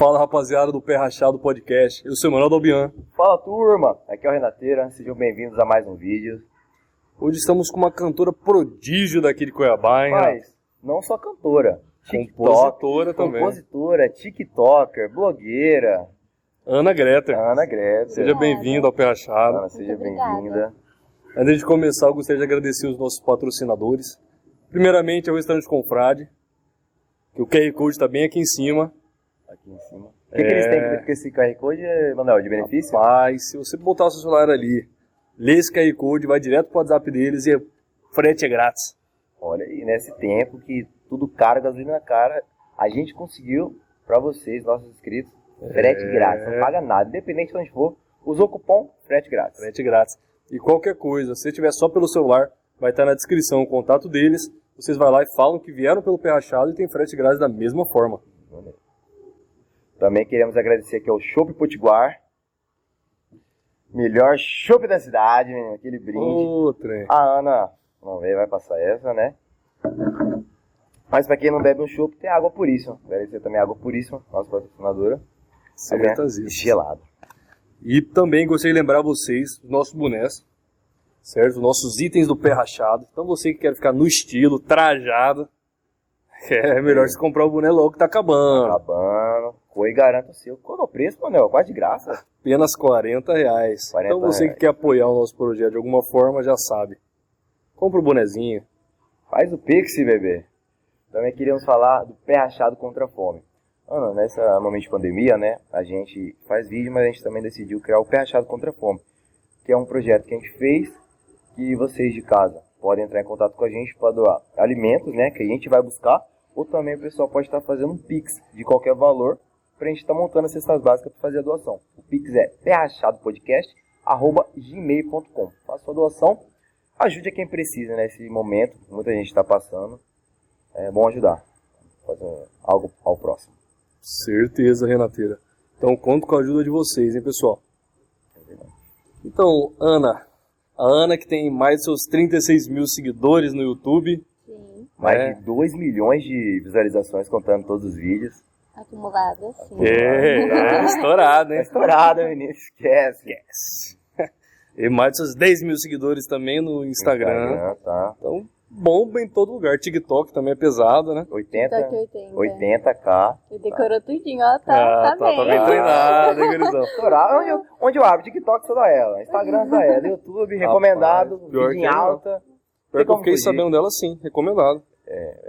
Fala rapaziada do Pé Rachado Podcast, eu sou o Manuel Dalbian. Fala turma, aqui é o Renateira, sejam bem-vindos a mais um vídeo. Hoje estamos com uma cantora prodígio daqui de Cuiabá, hein? Mas não só cantora, Compositora também. compositora, tiktoker, blogueira, Ana Greta. Ana Greta. Seja bem-vinda ao Pé Rachado. Ana, seja bem-vinda. Antes de começar, eu gostaria de agradecer os nossos patrocinadores. Primeiramente, é o Restaurante Confrade, que o QR Code está bem aqui em cima. Aqui em cima. O que, que eles têm com esse QR Code, Manuel, de benefício? Mas, se você botar o seu celular ali, lê esse QR Code, vai direto pro WhatsApp deles e frete é grátis. Olha, e nesse tempo que tudo caro, gasolina cara, a gente conseguiu pra vocês, nossos inscritos, frete É. grátis, não paga nada, independente de onde for, usou o cupom frete grátis. Frete grátis. E qualquer coisa, se tiver só pelo celular, vai estar na descrição o contato deles. Vocês vão lá e falam que vieram pelo Pé Rachado e tem frete grátis da mesma forma. Também queremos agradecer aqui ao Chopp Potiguar. Melhor chopp da cidade, menino, aquele brinde. Trem. A Ana, vamos ver, vai passar essa, né? Mas pra quem não bebe um chopp, tem água puríssima. Agradecer também a água puríssima, nossa patrocinadora. Também é Certas gelado. E também gostaria de lembrar vocês dos nossos bonés, certo? Os nossos itens do pé rachado. Então você que quer ficar no estilo, trajado, é melhor você comprar o boné logo que tá acabando. Acabando. Coi garanta o seu. Qual é o preço, Manel? Quase de graça. Apenas 40 reais. 40 então você reais. que quer apoiar o nosso projeto de alguma forma já sabe. Compra o bonezinho. Faz o Pix, bebê. Também queríamos falar do pé rachado contra a fome. Ana, nessa momento de pandemia, né, a gente faz vídeo, mas a gente também decidiu criar o pé rachado contra a fome, que é um projeto que a gente fez, que vocês de casa podem entrar em contato com a gente para doar alimentos, né, que a gente vai buscar, ou também o pessoal pode estar fazendo um Pix de qualquer valor, para a gente estar montando as cestas básicas para fazer a doação. O Pix é perrachadopodcast.gmail.com Faça sua doação, ajude a quem precisa nesse momento, que muita gente está passando. É bom ajudar. Fazer algo ao próximo. Certeza, Renateira. Então conto com a ajuda de vocês, hein, pessoal? Então, Ana. A Ana que tem mais de seus 36 mil seguidores no YouTube. Sim, Mais É. de 2 milhões de visualizações contando todos os vídeos. Acumulada, sim. É, é estourado, Tá hein? estourado, menino. Esquece. E mais de seus 10 mil seguidores também no Instagram. Instagram, tá. Então, bomba em todo lugar. TikTok também é pesado, né? 80, Toque 80. 80k. E decorou tudinho, ó, tá, ah, tá, tá, bem. tá bem treinado, hein, gurizão? Estourado. Onde, eu- onde eu abro? TikTok só da ela. Instagram só ela. YouTube, recomendado. pior Vídeo em não. alta. Pior que eu fiquei fugir. sabendo dela sim, recomendado.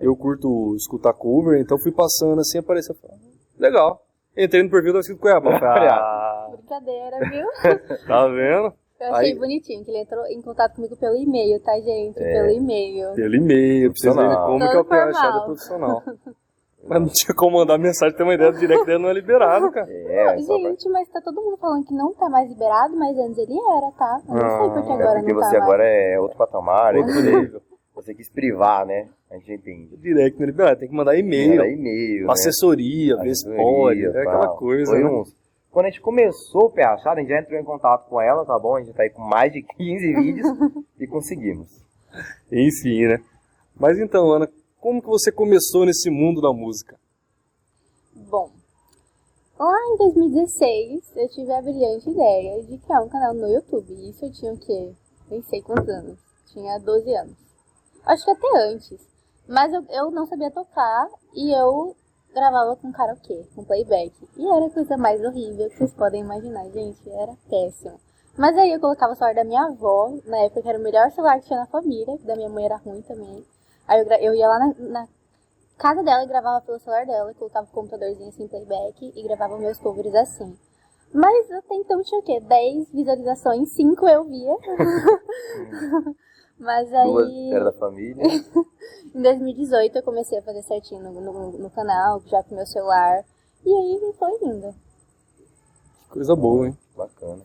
Eu curto escutar cover, então fui passando assim, apareceu. "Ah, Legal. Entrei no perfil da escrito Cuiabá. Ah, Brincadeira, viu? tá vendo? Eu achei Aí- bonitinho que ele entrou em contato comigo pelo e-mail, tá, gente? É. Pelo e-mail. Pelo e-mail, pra vocês verem como que é o Todo formal. profissional. Mas não tinha como mandar mensagem, ter uma ideia do direct dele não é liberado, cara. É, Gente, mas tá todo mundo falando que não tá mais liberado, mas antes ele era, tá? Eu não sei porque Ah, agora é porque não tá você mais. agora é outro patamar. Outro você, nível. você quis privar, né? A gente entende. Direct não é liberado, tem que mandar e-mail, e-mail. né? assessoria, ver se pode, é aquela coisa, Foi né? uns- Quando a gente começou o Pé Rachado, a gente já entrou em contato com ela, tá bom? A gente tá aí com mais de 15 vídeos e conseguimos. Enfim, né? Mas então, Ana, como que você começou nesse mundo da música? Bom, lá em 2016 eu tive a brilhante ideia de criar um canal no YouTube. Isso eu tinha o quê? Nem sei quantos anos. Tinha 12 anos. Acho que até antes. Mas eu, eu não sabia tocar e eu gravava com karaokê, com playback. E era a coisa mais horrível que vocês podem imaginar, gente. Era péssimo. Mas aí eu colocava o celular da minha avó, na época que era o melhor celular que tinha na família, que da minha mãe era ruim também. Aí eu, eu ia lá na, na casa dela e gravava pelo celular dela, colocava o computadorzinho assim, playback, e gravava meus covers assim. Mas até então tinha o quê? 10 visualizações, 5 eu via. Mas Duas aí, era da família. em 2018, eu comecei a fazer certinho no, no, no canal, já com meu celular. E aí foi indo. Coisa boa, hein? Bacana.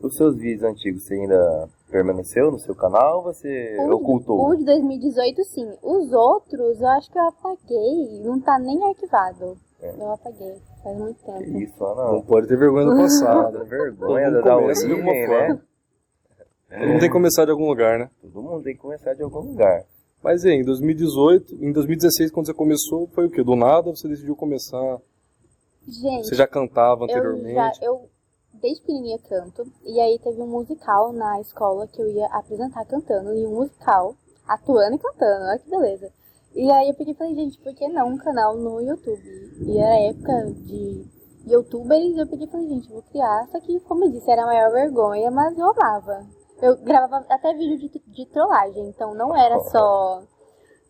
Os seus vídeos antigos, você ainda permaneceu no seu canal ou você O de- ocultou? O de 2018, sim. Os outros, eu acho que eu apaguei. Não tá nem arquivado. É. Eu apaguei. Faz muito Que tempo. isso, Não Ana. pode ter vergonha do passado. Vergonha da origem, né? Forma. Todo mundo tem que começar de algum lugar, né? Todo mundo tem que começar de algum lugar. Mas e em 2018, em 2016, quando você começou, foi o quê? Do nada você decidiu começar Gente, Você já cantava eu já, anteriormente? eu desde pequenininha canto, e aí teve um musical na escola que eu ia apresentar cantando, e um musical, atuando e cantando, olha que beleza. E aí eu peguei e falei, gente, por que não um canal no YouTube? E era época de youtubers, eu peguei e falei, gente, vou criar, só que, como eu disse, era a maior vergonha, mas eu amava. Eu gravava até vídeo de, de trollagem, então não era só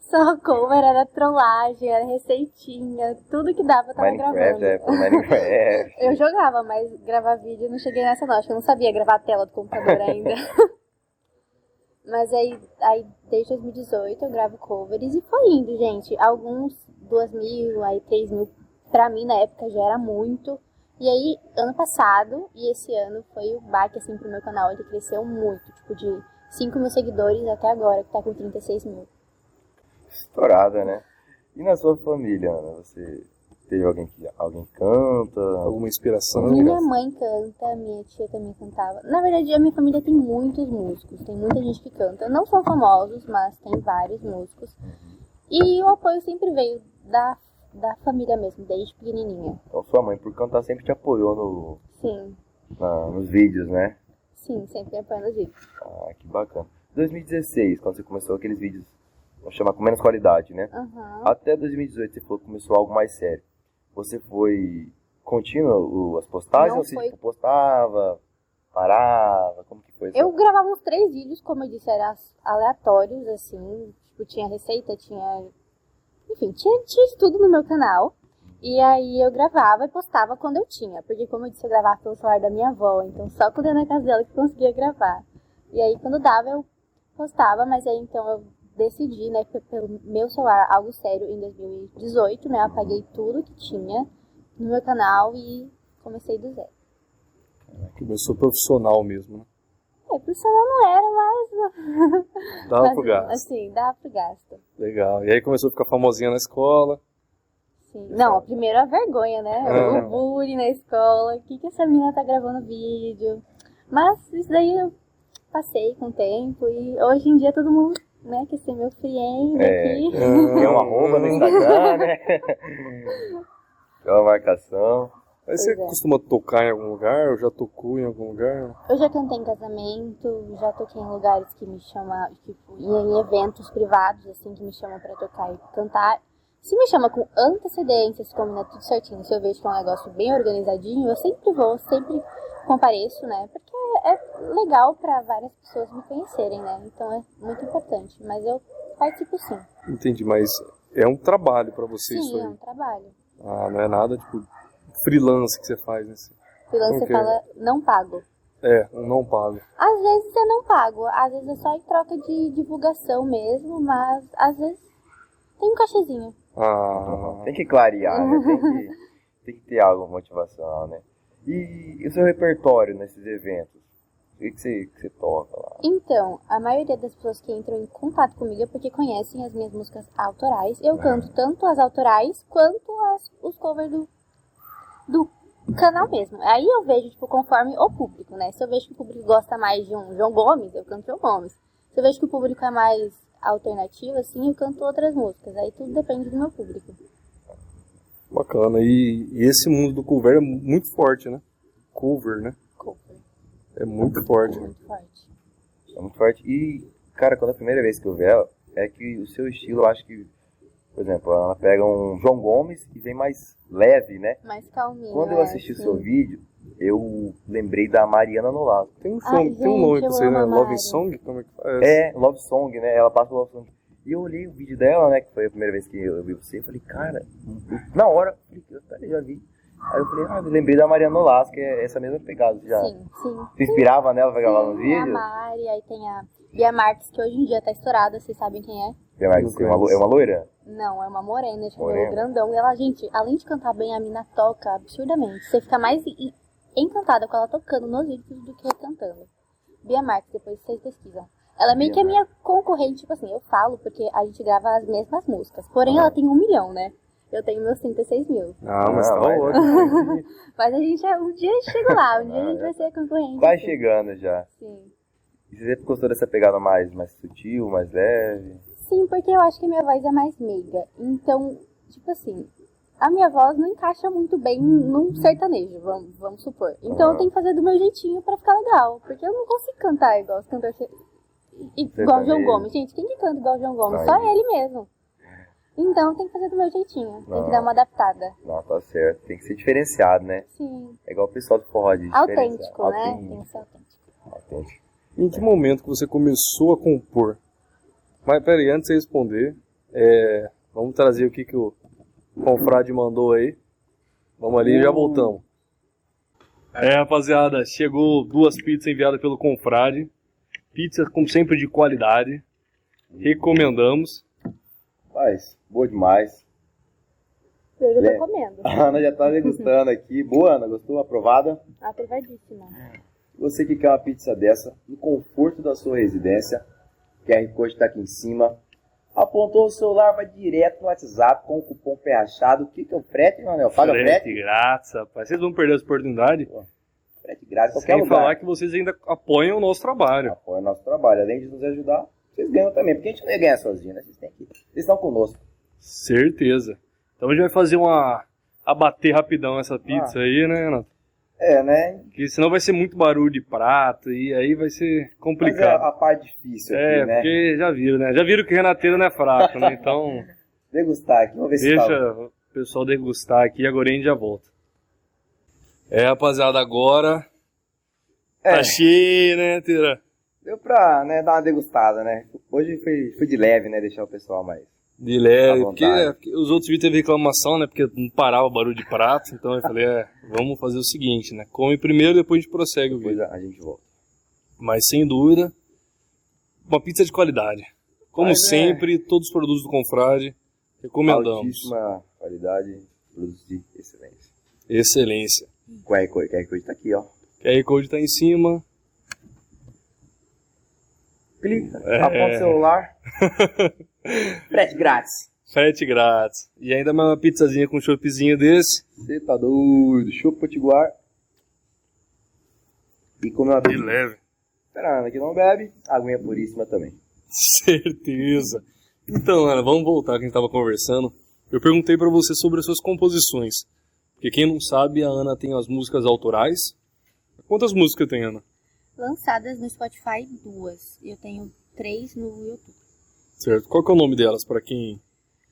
só cover, era trollagem, era receitinha, tudo que dava eu tava Minecraft, gravando. é, Minecraft. Eu jogava, mas gravar vídeo não cheguei nessa não, acho que eu não sabia gravar a tela do computador ainda. mas aí, aí desde 2018 eu gravo covers e foi indo, gente. Alguns duas mil, aí três mil, pra mim na época já era muito. E aí, ano passado e esse ano foi o baque assim pro meu canal, ele cresceu muito, tipo de 5 mil seguidores até agora, que tá com 36 mil. Estourada, né? E na sua família, Ana? Você teve alguém que alguém canta? Alguma inspiração? Minha mãe canta, minha tia também cantava. Na verdade, a minha família tem muitos músicos, tem muita gente que canta. Não são famosos, mas tem vários músicos. E o apoio sempre veio da, da família mesmo, desde pequenininha. Então sua mãe, por cantar, sempre te apoiou no, Sim, na- nos vídeos, né? sim, sempre apoiando os vídeos. Ah, que bacana. 2016, quando você começou aqueles vídeos, vamos chamar com menos qualidade, né? Aham. Até 2018 você falou que começou algo mais sério. Você foi contínuo o- as postagens Não ou você foi. tipo, postava, parava? Como que foi isso? Eu gravava uns três vídeos, como eu disse, eram aleatórios, assim. Tipo, tinha receita, tinha. Enfim, tinha, tinha de tudo no meu canal. E aí eu gravava e postava quando eu tinha. Porque, como eu disse, eu gravava pelo celular da minha avó. Então, só quando eu ia na casa dela que conseguia gravar. E aí, quando dava, eu postava. Mas aí, então, eu decidi, né, pe- pelo meu celular, algo sério, em 2018, né? Eu apaguei tudo que tinha no meu canal e comecei do zero. Começou profissional mesmo, né? É, profissional não era, mas... Dava mas, pro gasto. Assim, dava pro gasto. Legal. E aí começou a ficar famosinha na escola. Sim. Não, a primeira vergonha, né? Ah. O bullying na escola. O que, que essa menina tá gravando vídeo? Mas isso daí eu passei com o tempo e hoje em dia todo mundo, né, quer ser meu friend É. aqui. Tem um arroba no Instagram, né? Tem uma marcação. Aí você Pois é. costuma tocar em algum lugar? Ou já tocou em algum lugar? Eu já cantei em casamento, já toquei em lugares que me chamam, tipo, em eventos privados, assim, que me chamam pra tocar e cantar. Se me chama com antecedência, se combina tudo certinho, se eu vejo que é um negócio bem organizadinho, eu sempre vou, sempre compareço, né? Porque é legal pra várias pessoas me conhecerem, né? Então é muito importante. Mas eu participo sim. Entendi, mas é um trabalho pra você isso Sim, é aí. um trabalho. Ah, não é nada tipo freelance que você faz, né? Freelance você Ok. fala não pago. É, um não pago. Às vezes é não pago, às vezes é só em troca de divulgação mesmo, mas às vezes tem um cachezinho. Ah, Tem que clarear, né? Tem que, tem que ter algo motivacional, né? E, e o seu repertório nesses eventos? O que, você, que você toca lá? Então, a maioria das pessoas que entram em contato comigo é porque conhecem as minhas músicas autorais. Eu canto tanto as autorais quanto as, os covers do, do canal mesmo. Aí eu vejo, tipo, conforme o público, né? Se eu vejo que o público gosta mais de um João Gomes, eu canto João Gomes. Se eu vejo que o público é mais alternativo, assim, eu canto outras músicas. Aí tudo depende do meu público. bacana. E, e esse mundo do cover é muito forte, né? Cover, né? Cover. É muito forte. Muito forte. É muito forte. E, cara, quando a primeira vez que eu vi ela, é que o seu estilo, eu acho que, por exemplo, ela pega um João Gomes e vem mais leve, né? Mais calminho. Quando eu é, assisti o sim. seu vídeo, eu lembrei da Mariana Nolasco. Tem um, Ai, som- tem um nome pra você, né? Love. Song? Como é que faz? É, Love Song, né? Ela passa o Love Song. E eu olhei o vídeo dela, né? Que foi a primeira vez que eu vi você. Eu falei, cara, na hora, eu falei, "Cara, eu já vi. Aí eu falei, ah, eu lembrei da Mariana Nolasco, que é essa mesma pegada. Já Sim, sim. se inspirava nela pra gravar nos Tem a? Mari, aí tem a Bia Marques, que hoje em dia tá estourada, vocês sabem quem é? Mais- tem uma, é uma loira? Não, é uma morena de cabelo grandão. E ela, gente, além de cantar bem, a mina toca absurdamente. Você fica mais encantada com ela tocando nos vídeos do que cantando. Bia Marques, depois vocês pesquisam. Ela é meio Bia que a minha concorrente, tipo assim, eu falo porque a gente grava as mesmas músicas. Porém, ela tem um milhão, né? Eu tenho meus 36 mil. Ah, mas Ah, tá vai. ótimo. Mas a gente, é- um dia chega lá, um dia a Ah, gente é. vai ser concorrente. Vai sim. chegando já. Sim. E você sempre gostou dessa pegada mais, mais sutil, mais leve? Sim, porque eu acho que a minha voz é mais meiga. Então, tipo assim, a minha voz não encaixa muito bem num sertanejo, vamos, vamos supor. Então eu tenho que fazer do meu jeitinho pra ficar legal. Porque eu não consigo cantar igual os cantores. Igual o João. Gomes. Gente, quem que canta igual o João Gomes? Só Só ele. mesmo. Então tem que fazer do meu jeitinho. Tem Não. que dar uma adaptada. Não, tá certo. Tem que ser diferenciado, né? Sim. É igual o pessoal do forró de Autêntico, né? Autêntico. Tem que ser autêntico. Autêntico. Em que momento que você começou a compor? Mas peraí, antes de você responder, é, vamos trazer o que, que o confrade mandou aí. Vamos ali e já voltamos. É, rapaziada, chegou duas pizzas enviadas pelo confrade. Pizza, como sempre, de qualidade. Recomendamos. Mas, boa demais. Eu já tô comendo. A Ana já tá degustando aqui. Boa, Ana. Gostou? Aprovada? Aprovadíssima. Você que quer uma pizza dessa, no conforto da sua residência, QR Code tá aqui em cima. Apontou o celular, vai direto no WhatsApp com o cupom Perrachado. O que que é o frete, Manuel? Paga frete frete? grátis, rapaz. Vocês vão perder essa oportunidade. Frete grátis, qualquer Sem lugar. falar que vocês ainda apoiam o nosso trabalho. Apoia o nosso trabalho. Além de nos ajudar, vocês ganham também. Porque a gente não ia ganhar sozinho, né? Vocês, têm que... Vocês estão conosco. Certeza. Então a gente vai fazer uma. abater rapidão essa pizza aí, né, Renato? É, né? Porque senão vai ser muito barulho de prato e aí vai ser é complicado. a parte difícil aqui, É, né? porque já viram, né? Já viram que Renateiro não é fraco, né? Então, Degustar aqui, vamos ver se tá... deixa o pessoal degustar aqui e agora a gente já volta. É, rapaziada, agora É. tá cheio, né, Teira? Deu pra né, dar uma degustada, né? Hoje foi, foi de leve, né? Deixar o pessoal mais... De leve, porque, é, porque os outros vídeos teve reclamação, né? Porque não parava o barulho de prato. Então eu falei, é, vamos fazer o seguinte, né? Come primeiro, depois a gente prossegue o Depois vídeo. a, a gente volta. Mas sem dúvida, uma pizza de qualidade. Como Mas é- sempre, todos os produtos do Confrade, recomendamos. Altíssima qualidade, produtos de excelência. Excelência. QR Code, QR Code tá aqui, ó. QR Code tá em cima. Clica, É. aponta o celular. Frete grátis. Frete grátis. E ainda mais uma pizzazinha com choppzinho desse. Você tá doido. Chupa potiguar. E comer uma De pizza. leve. Esperando que não bebe, aguinha puríssima também. Certeza. Então, Ana, vamos voltar que a gente tava conversando. Eu perguntei pra você sobre as suas composições. Porque quem não sabe, a Ana tem as músicas autorais. Quantas músicas tem, Ana? Lançadas no Spotify, duas. E eu tenho três no YouTube. Certo. Qual que é o nome delas pra quem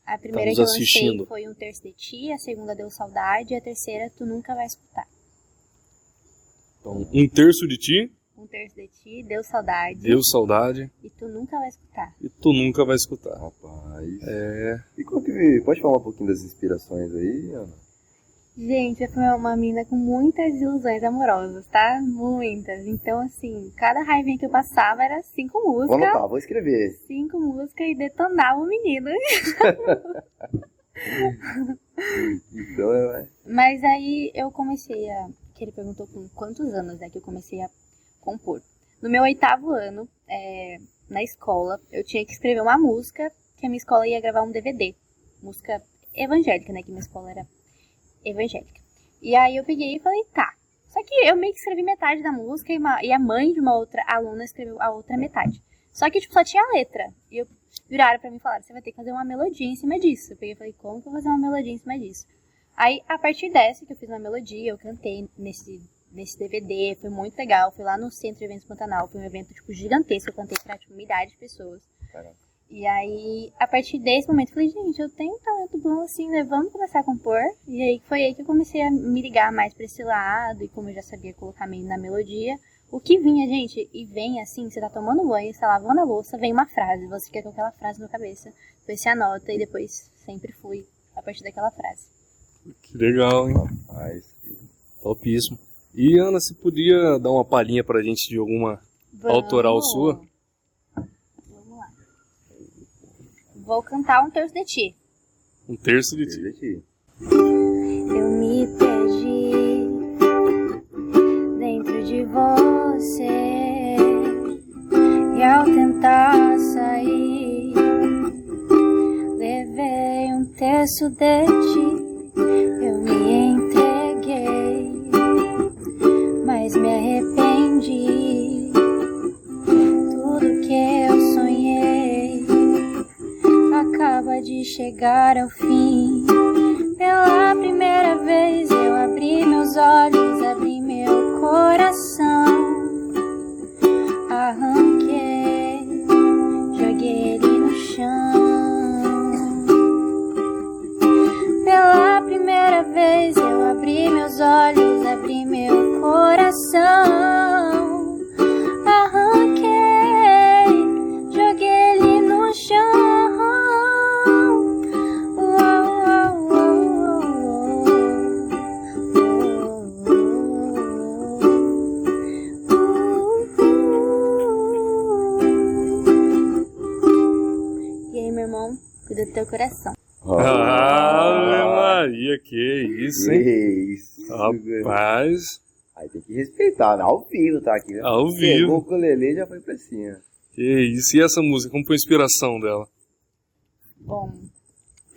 A primeira nos que eu lancei assistindo. foi Um Terço de Ti, a segunda Deu Saudade, e a terceira Tu Nunca Vai Escutar. Então, um terço de ti, Um Terço de Ti, Deu Saudade, deu saudade e Tu Nunca Vai Escutar. e tu nunca vai escutar. Rapaz. É. E qual que... Pode falar um pouquinho das inspirações aí, Ana? Gente, eu fui uma menina com muitas ilusões amorosas, tá? Muitas. Então, assim, cada raivinha que eu passava era cinco Vou músicas. anotar, vou escrever. Cinco músicas e detonava o menino. Então, é... Mas aí eu comecei a. Que ele perguntou com quantos anos né, que eu comecei a compor. No meu oitavo ano, é, na escola, eu tinha que escrever uma música que a minha escola ia gravar um DVD. Música evangélica, né? Que minha escola era evangélica. E aí eu peguei e falei, tá. Só que eu meio que escrevi metade da música e, uma- e a mãe de uma outra aluna escreveu a outra metade. Só que, tipo, só tinha a letra. E eu viraram pra mim e falaram, você vai ter que fazer uma melodia em cima disso. Eu peguei e falei, como que eu vou fazer uma melodia em cima disso? Aí, a partir dessa que eu fiz uma melodia, eu cantei nesse, nesse DVD, foi muito legal. Fui lá no Centro de Eventos Pantanal, foi um evento, tipo, gigantesco. Eu cantei pra, tipo, milhares de pessoas. Caramba. E aí, a partir desse momento, eu falei, gente, eu tenho um talento bom assim, né? Vamos começar a compor. E aí, foi aí que eu comecei a me ligar mais pra esse lado. E como eu já sabia colocar meio na melodia, o que vinha, gente, e vem assim, você tá tomando banho, você tá lavando a louça, vem uma frase. Você fica com aquela frase na cabeça. Depois você anota e depois sempre fui a partir daquela frase. Que legal, hein? Rapaz. Topíssimo. E Ana, você podia dar uma palhinha pra gente de alguma autoral sua? Vamos lá. Vou cantar um terço de ti. Um terço de ti. Eu me perdi dentro de você e ao tentar sair levei um terço de ti. Né? Ao vivo tá aqui, né? Ao Pegou vivo. o ukulele e já foi pra cima. que isso. E essa música, como foi a inspiração dela? Bom,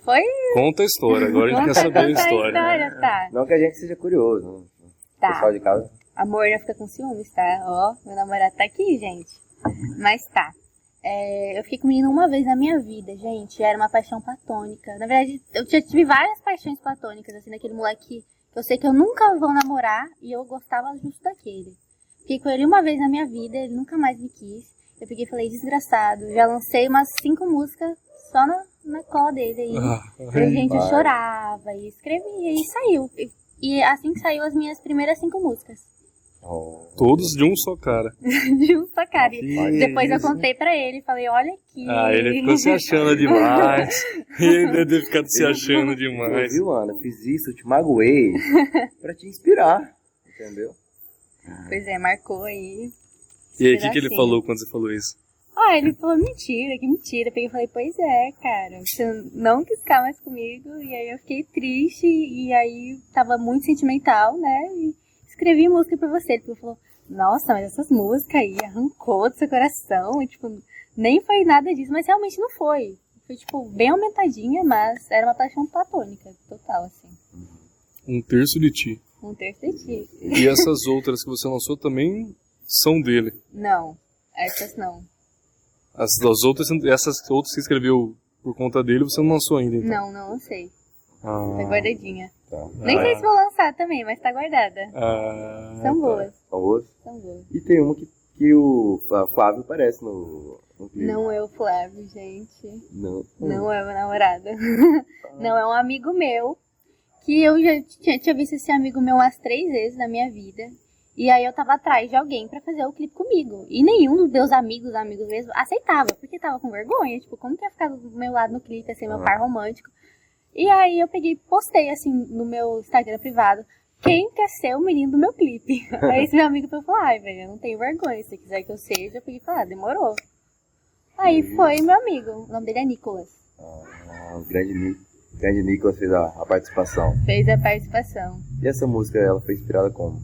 foi. Conta a história, agora a gente quer saber a Conta história. tá. Não que a gente seja curioso. né? O Tá. pessoal de casa. Amor, não fica com ciúmes, tá? Ó, meu namorado tá aqui, gente. Mas tá. É, eu fiquei com menino uma vez na minha vida, gente. Era uma paixão platônica. Na verdade, eu já tive várias paixões platônicas, assim, daquele moleque que eu sei que eu nunca vou namorar e eu gostava justo daquele. Fiquei com ele uma vez na minha vida, ele nunca mais me quis. Eu peguei e falei, desgraçado. Já lancei umas cinco músicas só na, na cola dele aí. Ah, E a gente chorava e escrevia e saiu. E, e assim que saiu as minhas primeiras cinco músicas. Oh. todos de um só cara. de um só cara. E Que Depois eu contei pra ele, falei, olha aqui. Ah, ele ficou se achando demais. ele deve ter ficado se achando demais. Viu, Ana? Fiz isso, te magoei pra te inspirar. Entendeu? Pois é, marcou aí. E aí, o que, que ele falou quando você falou isso? Ah, ele falou, mentira, que mentira. Eu falei, pois é, cara, você não quis ficar mais comigo. E aí eu fiquei triste, e aí tava muito sentimental, né? E escrevi música pra você. Ele falou, nossa, mas essas músicas aí arrancou do seu coração. E, tipo, nem foi nada disso, mas realmente não foi. Foi, tipo, bem aumentadinha, mas era uma paixão platônica, total, assim. Um terço de ti. Um terço de ti. E essas outras que você lançou também são dele. Não, essas não. As, as outras, essas outras que você escreveu por conta dele, você não lançou ainda, então. Não, não, não sei. Ah, Tá guardadinha. Tá. Nem Ah, sei é. se vou lançar também, mas tá guardada. ah, São tá. boas, Famoso. são boas. E tem uma que, que o Flávio aparece no, no clipe. Não é o Flávio, gente. Não. Não é meu namorado. Não, é um amigo meu. Que eu já tinha, tinha visto esse amigo meu umas três vezes na minha vida. E aí eu tava atrás de alguém pra fazer o clipe comigo. E nenhum dos meus amigos, amigos mesmo, aceitava, porque tava com vergonha. Tipo, como que ia ficar do meu lado no clipe, assim, meu Ah. par romântico. E aí eu peguei e postei, assim, no meu Instagram privado. Quem quer ser o menino do meu clipe? aí esse meu amigo falou, ai, velho, eu não tenho vergonha. Se você quiser que eu seja, eu peguei e falei, ah, demorou. Aí foi meu amigo. O nome dele é Nicolas. Ah, o grande, grande Nicolas fez a, a participação. Fez a participação. E essa música, ela foi inspirada como?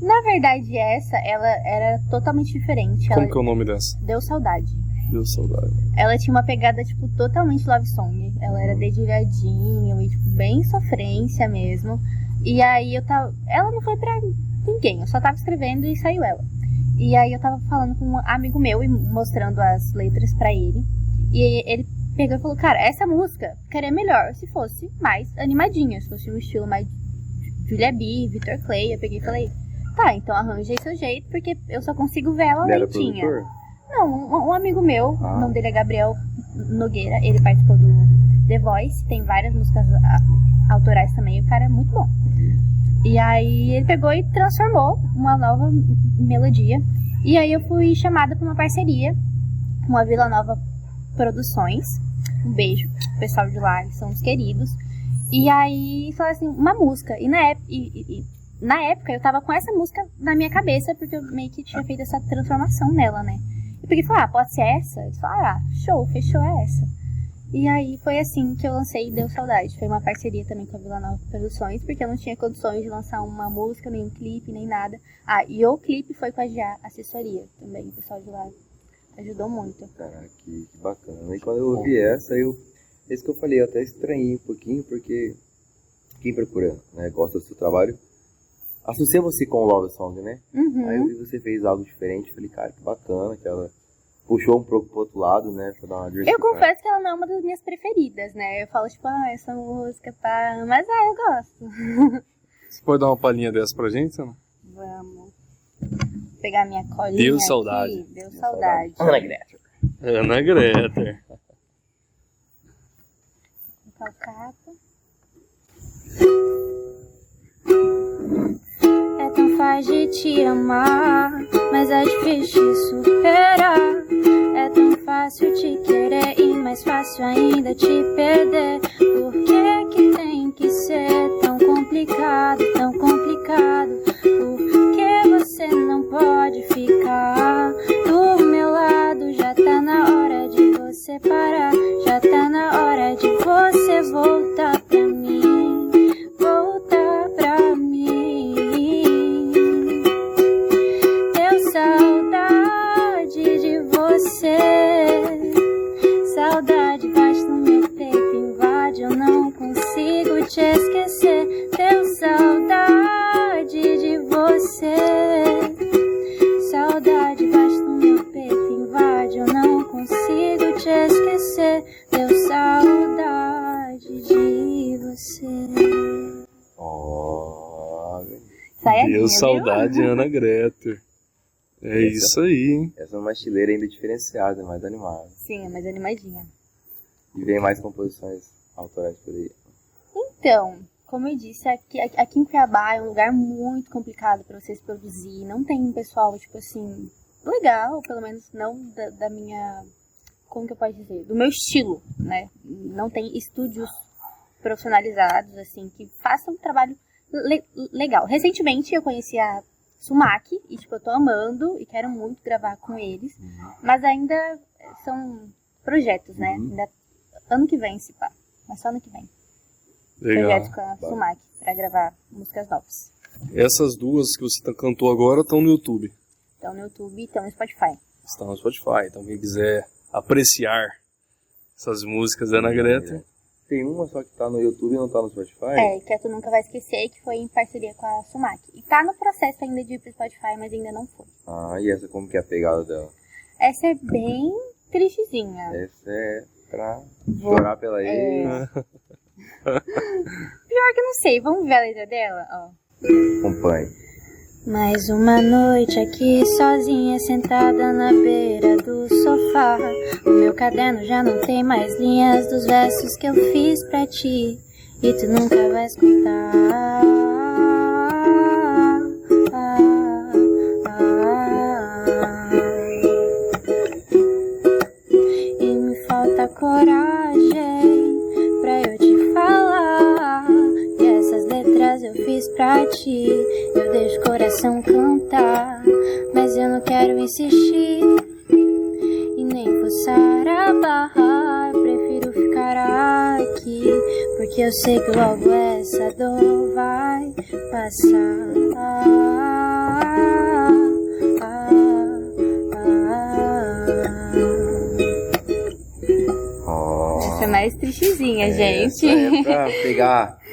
Na verdade, essa, ela era totalmente diferente. Como Ela que é o nome dessa? deu saudade. Deus saudade. Ela tinha uma pegada, tipo, totalmente love song. Ela era dedilhadinho e, tipo, bem sofrência mesmo. E aí eu tava. Ela não foi pra ninguém, eu só tava escrevendo e saiu ela. E aí eu tava falando com um amigo meu e mostrando as letras pra ele. E ele pegou e falou, cara, essa música ficaria melhor se fosse mais animadinha, se fosse um estilo mais Julia B, Victor Clay. Eu peguei e falei, tá, então arranja aí seu jeito, porque eu só consigo ver ela lentinha. produtor? Não, um, um amigo meu, Ah. o nome dele é Gabriel Nogueira, ele participou do The Voice, tem várias músicas ah, autorais também, o cara é muito bom. E aí ele pegou e transformou uma nova melodia. E aí eu fui chamada para uma parceria com a Vila Nova Produções. Um beijo pro pessoal de lá, são os queridos. E aí falou assim, uma música. E na, e na época eu tava com essa música na minha cabeça, porque eu meio que tinha feito essa transformação nela, né? Eu peguei e falei, ah, pode ser essa? Eles falaram, ah, show, fechou é essa. E aí foi assim que eu lancei Deu Saudade. Foi uma parceria também com a Vila Nova Produções, porque eu não tinha condições de lançar uma música, nem um clipe, nem nada. Ah, e o clipe foi com a GA Assessoria também, o pessoal de lá ajudou muito. Caraca, que, que bacana. E quando eu ouvi essa, eu. Esse que eu falei, eu até estranhei um pouquinho, porque quem procura, né, gosta do seu trabalho, associa você com o Love Song, né? Aí eu Uhum. vi que você fez algo diferente, falei, cara, que bacana, aquela puxou um pouco pro outro lado, né? Pra dar uma Eu confesso que ela não é uma das minhas preferidas, né? Eu falo, tipo, ah, essa música, pá. Mas, ah, eu gosto. Você pode dar uma palhinha dessa pra gente, Ana? Vamos. Pegar minha colinha. Deu aqui. saudade. Deu saudade. Ana Greta. Ana Greta. Colocar o capa. Fácil de te amar, mas é difícil superar. É tão fácil te querer e mais fácil ainda te perder. Por que que tem que ser tão complicado, tão complicado? Por que você não pode ficar do meu lado? Já tá na hora de você parar, já tá na hora de você voltar te esquecer. Deu saudade de você. Saudade bate no meu peito, invade, eu não consigo te esquecer. Deu saudade de você. Ó, Saiadinha, Deu viu? saudade, Ana Greta. É Essa- isso aí, hein? essa é uma estileira ainda diferenciada, mais animada. Sim, é mais animadinha. E vem mais composições autorais por aí. Então, como eu disse, aqui, aqui em Cuiabá é um lugar muito complicado para vocês produzir. Não tem um pessoal, tipo assim, legal, pelo menos não da, da minha. Como que eu posso dizer? Do meu estilo, né? Não tem estúdios profissionalizados, assim, que façam um trabalho le- legal. Recentemente eu conheci a Sumac e, tipo, eu tô amando e quero muito gravar com eles. Mas ainda são projetos, né? Uhum. Ainda, ano que vem, se pá. Mas só ano que vem Legal. projeto com a Sumac pra gravar músicas novas. Essas duas que você tá- cantou agora estão no YouTube. Então no YouTube e então no Spotify. Estão no Spotify. Então quem quiser apreciar essas músicas da Ana Greta, Tem uma só que tá no YouTube e não tá no Spotify? É, que a Tu Nunca Vai Esquecer, que foi em parceria com a Sumac. E tá no processo ainda de ir pro Spotify, mas ainda não foi. Ah, e essa como que é a pegada dela? Essa é bem tristezinha. Essa é pra Vou- chorar pela É. ex. Pior que eu não sei, vamos ver a letra dela? Ó. Acompanhe. Mais uma noite aqui sozinha, sentada na beira do sofá. O meu caderno já não tem mais linhas dos versos que eu fiz pra ti. E tu nunca vais contar. Pra ti. Eu deixo o coração cantar. Mas eu não quero insistir. E nem forçar a barra. Eu prefiro ficar aqui. Porque eu sei que logo essa dor vai passar. Ah, ah, ah. Essa é mais tristezinha, gente. Essa é pra pegar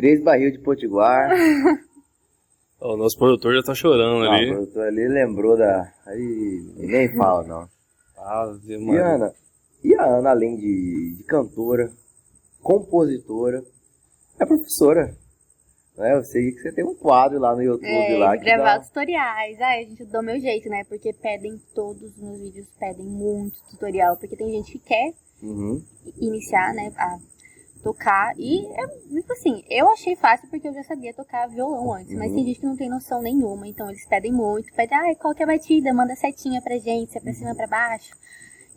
três barril de potiguar. o nosso produtor já tá chorando Ah, o ali. produtor ali lembrou da. Aí nem fala, não. Ave E a. Ana? E a Ana, além de, de cantora, compositora, é professora. Né? Eu sei que você tem um quadro lá no YouTube É, lá que gravar dá... tutoriais. Ah, a gente dá o meu jeito, né? Porque pedem, todos os meus vídeos pedem muito tutorial. Porque tem gente que quer Uhum. iniciar, né? A tocar. E, é, tipo assim, eu achei fácil porque eu já sabia tocar violão antes. Mas Uhum. tem gente que não tem noção nenhuma. Então eles pedem muito. Pedem, ah, qual que é a batida? Manda setinha pra gente, se é pra cima, pra baixo.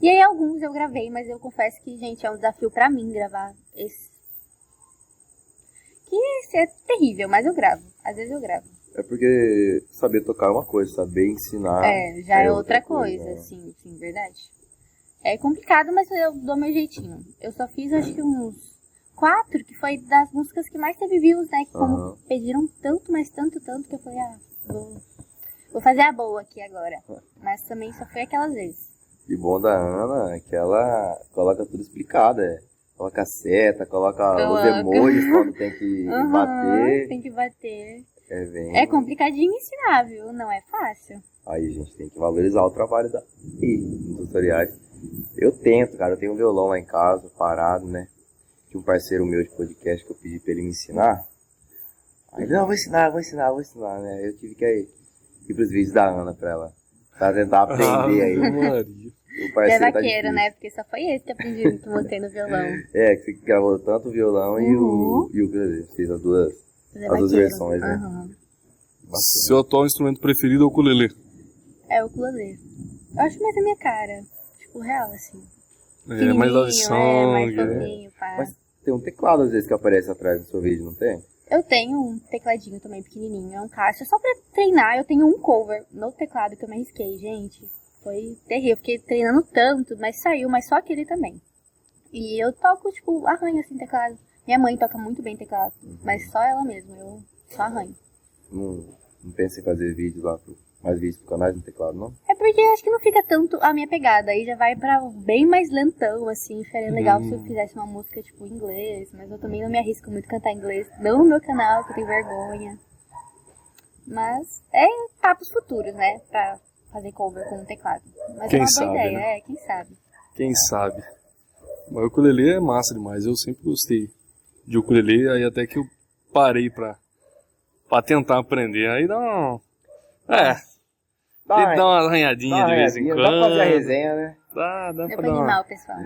E aí alguns eu gravei, mas eu confesso que, gente, é um desafio pra mim gravar esse. Que esse é terrível, mas eu gravo. Às vezes eu gravo. É porque saber tocar é uma coisa, saber ensinar. É, já é, outra coisa, né? sim, sim, verdade. É complicado, mas eu dou meu jeitinho. Eu só fiz acho que uns quatro, que foi das músicas que mais teve views, né? Que como Aham. pediram tanto, mas tanto, tanto, que eu falei, ah, vou, vou fazer a boa aqui agora. Mas também só foi aquelas vezes. E bom da Ana é que ela coloca tudo explicado, é. Coloca a seta, coloca os Coloca. emojis quando tem que Aham, bater. tem que bater. É, bem... É complicadinho ensinar, viu? Não é fácil. Aí a gente tem que valorizar o trabalho da e nos tutoriais. Eu tento, cara, eu tenho um violão lá em casa, parado, né? Um parceiro meu de podcast que eu pedi pra ele me ensinar. Aí ele, não, vou ensinar, vou ensinar, vou ensinar, né? Eu tive que ir, ir pros vídeos da Ana pra ela. Pra tentar aprender aí. Ave Maria. O É parceiro tá vaqueiro, difícil. né? Porque só foi esse que aprendi, que eu mostrei no violão. É, que você gravou tanto o violão e o, Uhum. e o ukulele. Fez as duas. É As duas versões, né? Aham. Seu atual instrumento preferido é o ukulele. É o ukulele. Eu acho mais a minha cara. Tipo, real, assim. É, mais love Pequenininho, é, mais é. fofinho, pá. Mas tem um teclado às vezes que aparece atrás do seu vídeo, não tem? Eu tenho um tecladinho também pequenininho, é um Cássio. Só pra treinar, eu tenho um cover no teclado que eu me arrisquei, gente. Foi terrível, fiquei treinando tanto, mas saiu, mas só aquele também. E eu toco, tipo, arranho assim teclado. Minha mãe toca muito bem teclado, mas só ela mesma, eu só arranho. Não, não pensa em fazer vídeos lá, pro, mais vídeos pro canais no teclado, não? É porque eu acho que não fica tanto a minha pegada, aí já vai pra bem mais lentão, assim. Seria legal se eu fizesse uma música, tipo, em inglês, mas eu também não me arrisco muito a cantar em inglês. Não no meu canal, que eu tenho vergonha. Mas é em papos futuros, né? Pra fazer cover com o teclado. Mas Quem é uma sabe, boa ideia, né? é, quem sabe. Quem sabe? Mas o ukulele é massa demais. Eu sempre gostei de ukulele, aí até que eu parei pra, pra tentar aprender. Aí dá um... É, Dá, dá uma arranhadinha dá de vez em quando. Dá pra fazer a resenha, né? Dá, dá Deu pra pra animar uma, o pessoal.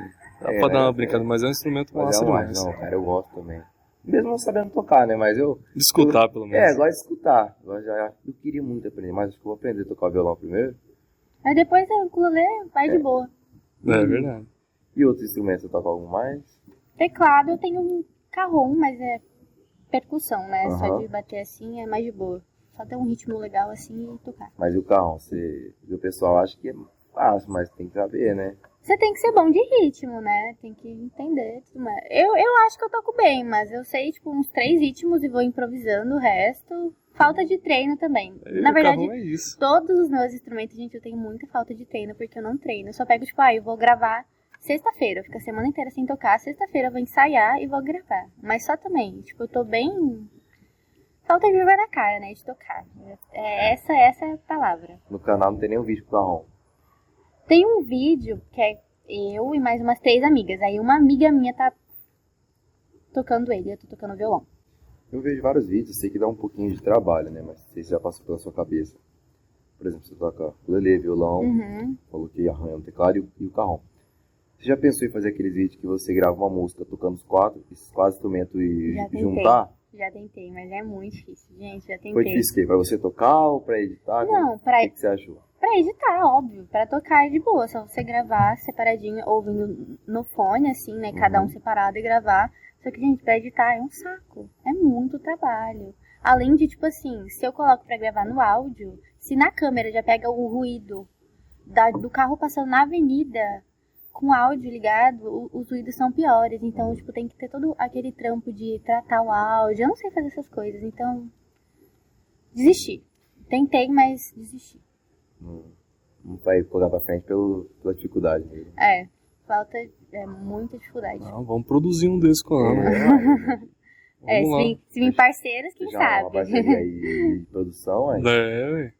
dá É, pra dar uma é, brincada, mas é um instrumento Mas massa é demais. não, cara, eu gosto também. Mesmo não sabendo tocar, né? Mas eu. De escutar, pelo É, menos. gosto de escutar. Eu, já, eu queria muito aprender, mas acho que eu vou aprender a tocar violão primeiro. Aí depois o ukulele vai de boa. É verdade. E outros instrumentos, você toca algum mais? Teclado eu tenho um carrom, mas é percussão, né? Só Aham. de bater assim é mais de boa. Só ter um ritmo legal assim e tocar. Mas e o carrão? Você, o pessoal acha que é fácil, mas tem que saber, né? Você tem que ser bom de ritmo, né? Tem que entender tudo mais. Eu, eu acho que eu toco bem, mas eu sei, tipo, uns três ritmos e vou improvisando o resto. Falta de treino também. E Na verdade, carro é isso. todos os meus instrumentos, gente, eu tenho muita falta de treino, porque eu não treino. Eu só pego, tipo, ah, eu vou gravar sexta-feira. Eu fico a semana inteira sem tocar. Sexta-feira eu vou ensaiar e vou gravar. Mas só também, tipo, eu tô bem... Falta de vergonha na cara, né? De tocar. É, essa, essa é a palavra. No canal não tem nenhum vídeo com carrão. Tem um vídeo que é eu e mais umas três amigas. Aí uma amiga minha tá tocando ele, eu tô tocando violão. Eu vejo vários vídeos, sei que dá um pouquinho de trabalho, né? Mas sei se já passou pela sua cabeça. Por exemplo, você toca ukulele, violão, Uhum. falou que arranha no teclado e o, e o carrão. Você já pensou em fazer aqueles vídeos que você grava uma música tocando os quatro, esses quatro instrumentos e Já juntar? Já tentei, mas é muito difícil. Gente, já tentei. Foi difícil o quê? Pra você tocar ou pra editar? Não, pra, O que, que você achou? pra editar, óbvio. Pra tocar é de boa. Só você gravar separadinho, ouvindo no fone, assim, né? Cada um Uhum. separado e gravar. Só que, gente, pra editar é um saco. É muito trabalho. Além de, tipo assim, se eu coloco pra gravar no áudio, se na câmera já pega o ruído da- do carro passando na avenida com áudio ligado, os ruídos são piores. Então, tipo, tem que ter todo aquele trampo de tratar o áudio. Eu não sei fazer essas coisas, então. Desisti. Tentei, mas desisti. Não, não vai colocar pra frente pelo, pela dificuldade mesmo. É, falta é, muita dificuldade. Não, vamos produzir um desse com a Ana. É, se lá. vem, se vem parceiros, quem Já uma sabe? parceria aí de produção. É, ué.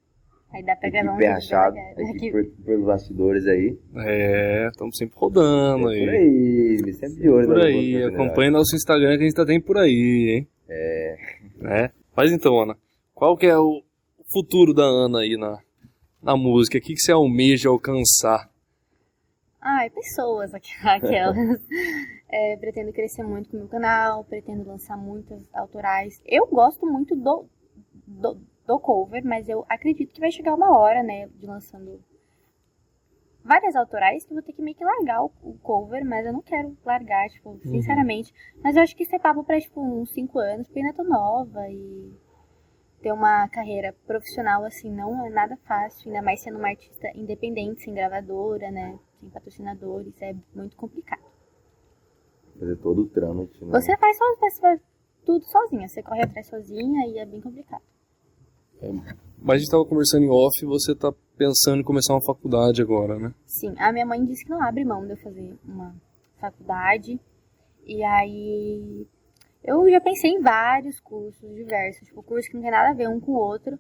Aí dá pra gravar um bem legal. equipe por- pelos bastidores aí. É, estamos sempre rodando É por aí. aí, sempre de olho. Por aí, acompanhe nosso Instagram que a gente tá tem por aí, hein? É, É. Mas então, Ana, qual que é o futuro da Ana aí na, na música? O que, que você almeja alcançar? Ai, pessoas, aqu- aquelas. É, pretendo crescer muito com o meu canal, pretendo lançar muitas autorais. Eu gosto muito do, do, do cover, mas eu acredito que vai chegar uma hora, né, de lançando várias autorais que eu vou ter que meio que largar o, o cover, mas eu não quero largar, tipo, sinceramente. Mas eu acho que isso é papo pra, tipo, uns 5 anos, porque ainda tô nova e ter uma carreira profissional assim não é nada fácil, ainda mais sendo uma artista independente, sem gravadora, né? Sem patrocinadores, é muito complicado. fazer todo o trâmite. Né? Você faz, só, faz tudo sozinha, você corre atrás sozinha e é bem complicado. Mas a gente tava conversando em off e você tá pensando em começar uma faculdade agora, né? Sim, a minha mãe disse que não abre mão de eu fazer uma faculdade. E aí Eu já pensei em vários cursos diversos, tipo, cursos que não tem nada a ver um com o outro,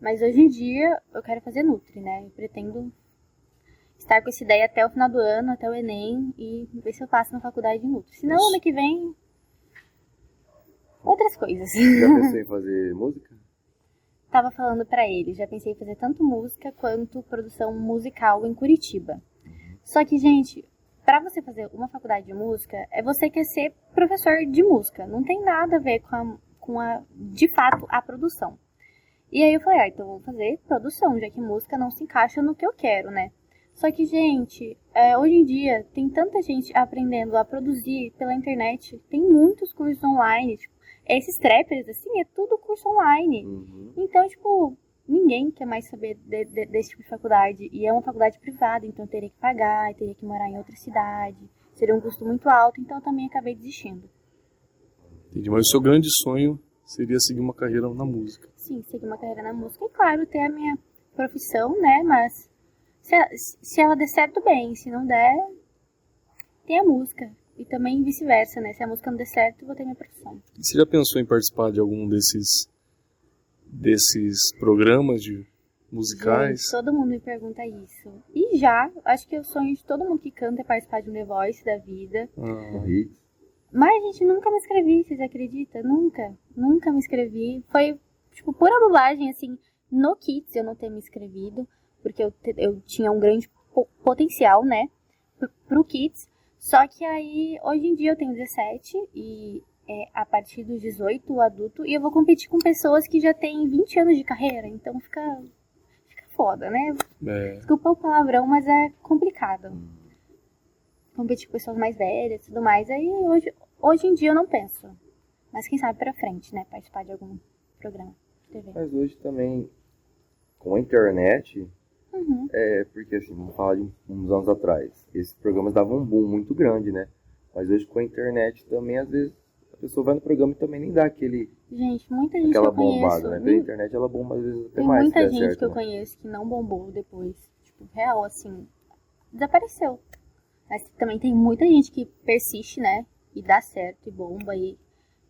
mas hoje em dia eu quero fazer Nutri, né? Eu pretendo estar com essa ideia até o final do ano, até o Enem, e ver se eu passo na faculdade de Nutri. Se não, ano que vem, outras coisas. Já pensou em fazer música? Tava falando pra ele, já pensei em fazer tanto música quanto produção musical em Curitiba. Só que, gente, pra você fazer uma faculdade de música, é você quer ser professor de música. Não tem nada a ver com a, com a de fato, a produção. E aí eu falei, ah, então vou fazer produção, já que música não se encaixa no que eu quero, né? Só que, gente, é, hoje em dia tem tanta gente aprendendo a produzir pela internet, tem muitos cursos online, tipo, esses trappers, assim, é tudo curso online. Uhum. Então, tipo, ninguém quer mais saber de- de- desse tipo de faculdade. E é uma faculdade privada, então teria que pagar, teria que morar em outra cidade. Seria um custo muito alto, então eu também acabei desistindo. Entendi, mas o seu grande sonho seria seguir uma carreira na música. Sim, seguir uma carreira na música. E claro, ter a minha profissão, né? Mas se, ela- se ela der certo, bem. Se não der, tem a música. E também vice-versa, né? Se a música não der certo, eu vou ter minha profissão. E você já pensou em participar de algum desses desses programas de musicais? Gente, todo mundo me pergunta isso. E já, acho que o sonho de todo mundo que canta é participar de um The Voice da vida. Ah, Hits. Mas, gente, nunca me inscrevi, vocês acreditam? Nunca. Nunca me inscrevi. Foi, tipo, pura bobagem, assim, no Kids eu não ter me inscrevido, porque eu, te- eu tinha um grande po- potencial, né, pro, pro Kids. Só que aí, hoje em dia eu tenho 17 e é a partir dos 18 o adulto, e eu vou competir com pessoas que já têm 20 anos de carreira, então fica, fica foda, né? é, Desculpa o palavrão, mas é complicado. Competir com pessoas mais velhas e tudo mais. Aí hoje, hoje em dia eu não penso. Mas quem sabe pra frente, né? Participar de algum programa de TV. Mas hoje também, com a internet, Uhum. é porque assim, vamos falar de uns anos atrás, esses programas davam um boom muito grande, né? Mas hoje com a internet também, às vezes, a pessoa vai no programa e também nem dá aquele, Gente, muita gente aquela que eu conheço. bombada, né? Pela internet ela bomba às vezes até Tem mais, muita der gente certo, que eu né? conheço que não bombou depois. Tipo, real, assim, desapareceu. Mas também tem muita gente que persiste, né? E dá certo e bomba e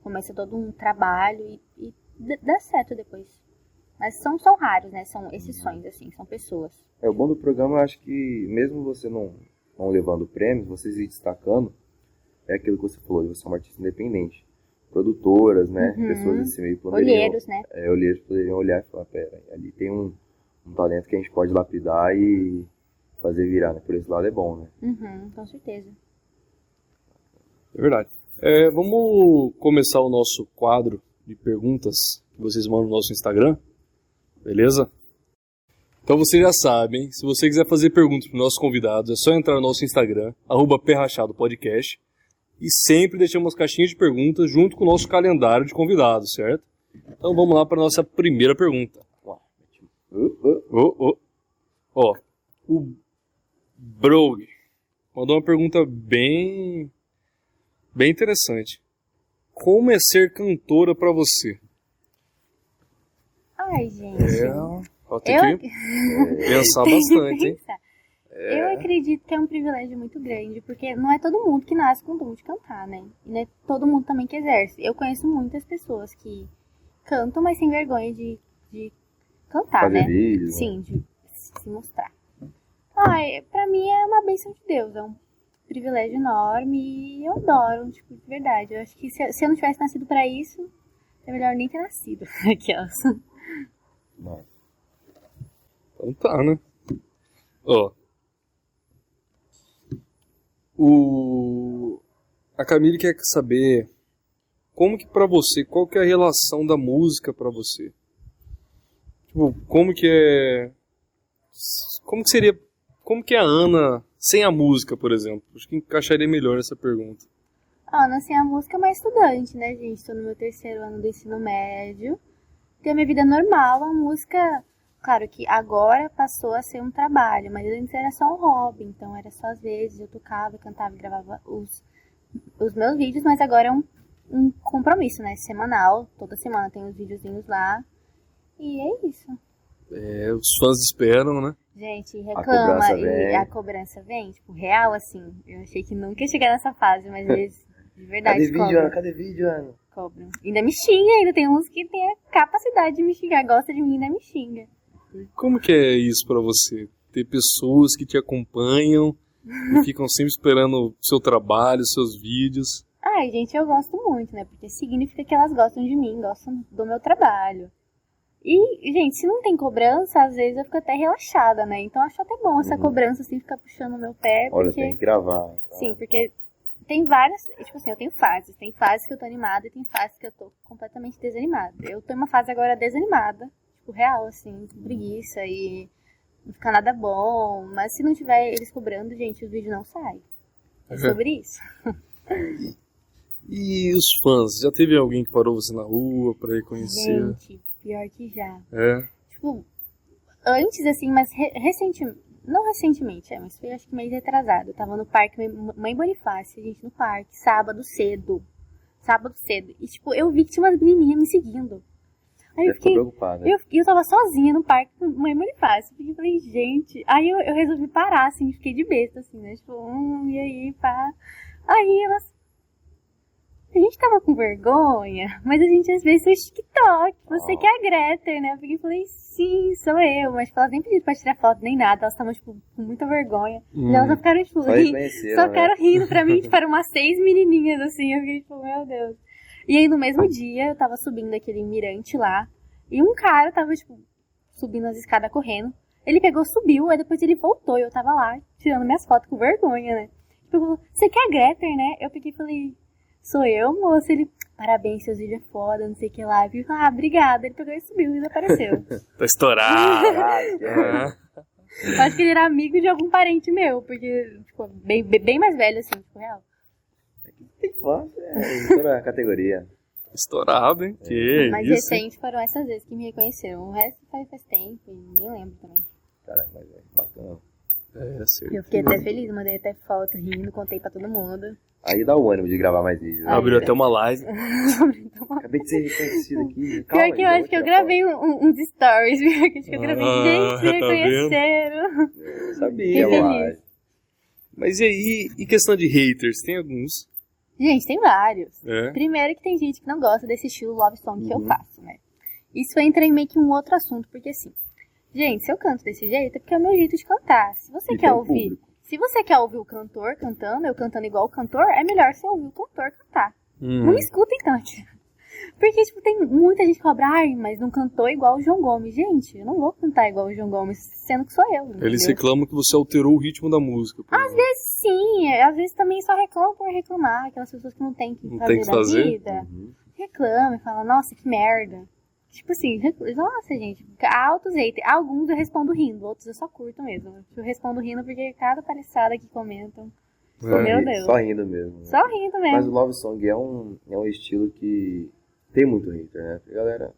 começa todo um trabalho e, e dá certo depois. Mas são, são raros, né? São exceções, assim, são pessoas. É, o bom do programa, eu acho que mesmo você não, não levando prêmios, você se destacando, é aquilo que você falou, de você é uma artista independente. Produtoras, né? Uhum. Pessoas desse meio poderiam, Olheiros, né? é, olheiros poderiam olhar e falar, pera, ali tem um, um talento que a gente pode lapidar e fazer virar, né? Por esse lado é bom, né? Uhum, com certeza. é verdade. É, vamos começar o nosso quadro de perguntas que vocês mandam no nosso Instagram, beleza? Então vocês já sabem, se você quiser fazer perguntas para os nossos convidados, é só entrar no nosso Instagram, arroba Perrachado Podcast, e sempre deixamos caixinhas de perguntas junto com o nosso calendário de convidados, certo? Então vamos lá para a nossa primeira pergunta. Uh, uh, Ó, ó. Ó, o Brog mandou uma pergunta bem bem interessante. Como é ser cantora pra você? Ai, gente. É, tem Eu- que pensar bastante? Pensar. Eu acredito que é um privilégio muito grande, porque não é todo mundo que nasce com o dom de cantar, né? E não é todo mundo também que exerce. Eu conheço muitas pessoas que cantam, mas sem vergonha de, de cantar, fazer né? vídeos. né? Sim, de se mostrar. Ai, pra mim é uma bênção de Deus, é um privilégio enorme e eu adoro, tipo, de verdade. Eu acho que se, se eu não tivesse nascido pra isso, é melhor nem ter nascido. Aquelas. Nossa. Então tá, né? Ó. O a Camille quer saber como que pra você, qual que é a relação da música pra você? Tipo, como que é como que seria como que é a Ana sem a música, por exemplo? Acho que encaixaria melhor essa pergunta. Ah, não sei a música, mas estudante, né, gente? Tô no meu terceiro ano do ensino médio. A minha vida normal. A música, claro que agora passou a ser um trabalho, mas antes era só um hobby. Então era só às vezes eu tocava, cantava e gravava os, os meus vídeos, mas agora é um, um compromisso, né? Semanal. Toda semana tem os videozinhos lá. E é isso. É, os fãs esperam, né? Gente, reclama e vem. a cobrança vem, tipo, real assim. Eu achei que nunca ia chegar nessa fase, mas eles de verdade Cadê vídeo, cobram. Ana? Cadê vídeo, Ana? Cobram. Ainda me xinga, ainda tem uns que tem a capacidade de me xingar, gosta de mim e ainda me xinga. Como que é isso pra você? Ter pessoas que te acompanham e ficam sempre esperando o seu trabalho, seus vídeos. Ai, gente, eu gosto muito, né? Porque significa que elas gostam de mim, gostam do meu trabalho. E, gente, se não tem cobrança, às vezes eu fico até relaxada, né? Então acho até bom essa Uhum. cobrança, assim, ficar puxando o meu pé. Olha, porque... tem que gravar. tá? Sim, porque tem várias. Tipo assim, eu tenho fases. Tem fases que eu tô animada e tem fases que eu tô completamente desanimada. Eu tô em uma fase agora desanimada, tipo, real, assim, com preguiça e não fica nada bom. Mas se não tiver eles cobrando, gente, o vídeo não sai. É sobre isso. E os fãs? Já teve alguém que parou você na rua pra reconhecer? Gente, pior que já. É. Tipo, antes, assim, mas re recentemente. Não recentemente, é, mas foi acho que mês retrasado. Eu tava no parque Mãe- Bonifácio, gente, no parque, sábado cedo. Sábado cedo. E, tipo, eu vi que tinha umas menininhas me seguindo. Aí eu Você fiquei. preocupada. Eu, eu tava sozinha no parque com Mãe Bonifácio. Fiquei, falei, gente. Aí eu, eu resolvi parar, assim, fiquei de besta, assim, né? Tipo, hum, e aí, pá. Aí elas. A gente tava com vergonha, mas a gente às vezes fez TikTok. Você que é a Greta, né? Eu fiquei falei, sim, sou eu. Mas tipo, elas nem pediram pra tirar foto nem nada. Elas estavam, tipo, com muita vergonha. Hum. E elas só ficaram, tipo, Só Só né? ficaram rindo pra mim, tipo, eram umas seis menininhas, assim. Eu fiquei, tipo, meu Deus. E aí, no mesmo dia, eu tava subindo aquele mirante lá. E um cara tava, tipo, subindo as escadas correndo. Ele pegou, subiu, aí depois ele voltou. E eu tava lá, tirando minhas fotos com vergonha, né? Tipo, você quer a Greter, né? Eu peguei e falei, sou eu, moço? Ele, parabéns, seus vídeos é foda, não sei o que lá. Eu falei, ah, obrigada. Ele pegou e subiu e desapareceu. Tá estourado. É. É. acho que ele era amigo de algum parente meu, porque, tipo, bem, bem mais velho, assim, tipo, real. Tem fã, é a categoria. Estourado, hein? Que Mas isso. recente foram essas vezes que me reconheceram. O resto faz, faz tempo e nem lembro também. Caraca, mas é bacana. É, certo. Eu fiquei até feliz, mandei até foto, rindo, contei pra todo mundo. Aí dá o ânimo de gravar mais vídeos. né? Abriu até uma live. Acabei de ser reconhecido aqui. Pior Calma, que eu acho que eu gravei um- uns stories, pior que acho que eu gravei. Ah, Gente, me tá reconheceram. Eu sabia. Mas e aí, e questão de haters? Tem alguns. Gente, tem vários. É. Primeiro que tem gente que não gosta desse estilo love song que eu Uhum. faço, né? Isso entra em meio que um outro assunto, porque assim, gente, se eu canto desse jeito é porque é o meu jeito de cantar. Se você E quer ouvir, público. se você quer ouvir o cantor cantando, eu cantando igual o cantor, é melhor você ouvir o cantor cantar. Hum. Não me escutem tanto. Porque, tipo, tem muita gente que cobra, ai, mas não cantou igual o João Gomes. Gente, eu não vou cantar igual o João Gomes, sendo que sou eu. Eles reclamam que você alterou o ritmo da música. Às exemplo. vezes sim, é, às vezes também só reclamam por reclamar, aquelas pessoas que não têm que Não fazer tem que da fazer? vida. Uhum. Reclama e fala, nossa, que merda. Tipo assim, nossa, gente, altos haters. Alguns eu respondo rindo, outros eu só curto mesmo. Eu respondo rindo porque cada palhaçada que comentam. É. Meu Deus. só rindo mesmo. né? Só rindo Mas o mesmo. Love Song é um, é um estilo que tem muito hater, né? Porque a galera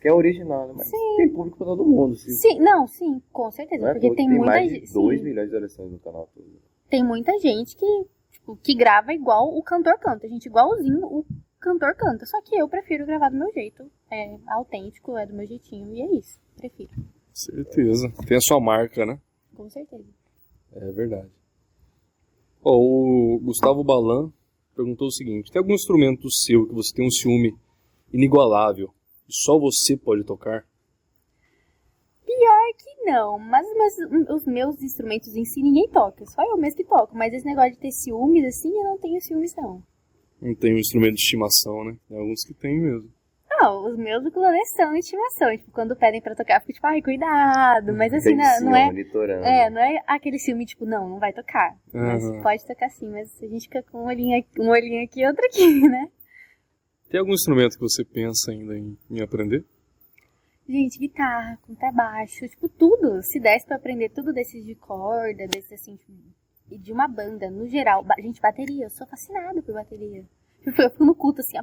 que é original, né? Mas tem público pra todo mundo. Se, Sim, não, sim, com certeza. não é porque todo, tem, tem muita mais de gente. 2 sim. milhões de visualizações no canal todo. tem muita gente que, tipo, que grava igual o cantor canta. Gente, igualzinho o cantor canta. Só que eu prefiro gravar do meu jeito. É autêntico, é do meu jeitinho. E é isso. Prefiro. Certeza. Tem a sua marca, né? Com certeza. É verdade. O Gustavo Balan perguntou o seguinte: tem algum instrumento seu que você tem um ciúme inigualável e só você pode tocar? Pior que não. Mas, mas os meus instrumentos em si ninguém toca. Só eu mesmo que toco. Mas esse negócio de ter ciúmes, assim, eu não tenho ciúmes, não. Não tem um instrumento de estimação, né? Tem alguns que tem mesmo. Não, os meus ukulele são estimação. Tipo, quando pedem pra tocar, eu fico tipo, ai, cuidado. Mas assim, Tem não, não é. monitorando. É, não é aquele filme, tipo, não, não vai tocar. Mas Aham. pode tocar sim, mas a gente fica com um olhinho aqui, um olhinho aqui e outro aqui, né? Tem algum instrumento que você pensa ainda em, em aprender? Gente, guitarra, contrabaixo, tipo, tudo. Se desse pra aprender tudo desses de corda, desses assim, tipo, e de uma banda, no geral. Ba- Gente, bateria, eu sou fascinada por bateria. Eu fico no culto, assim,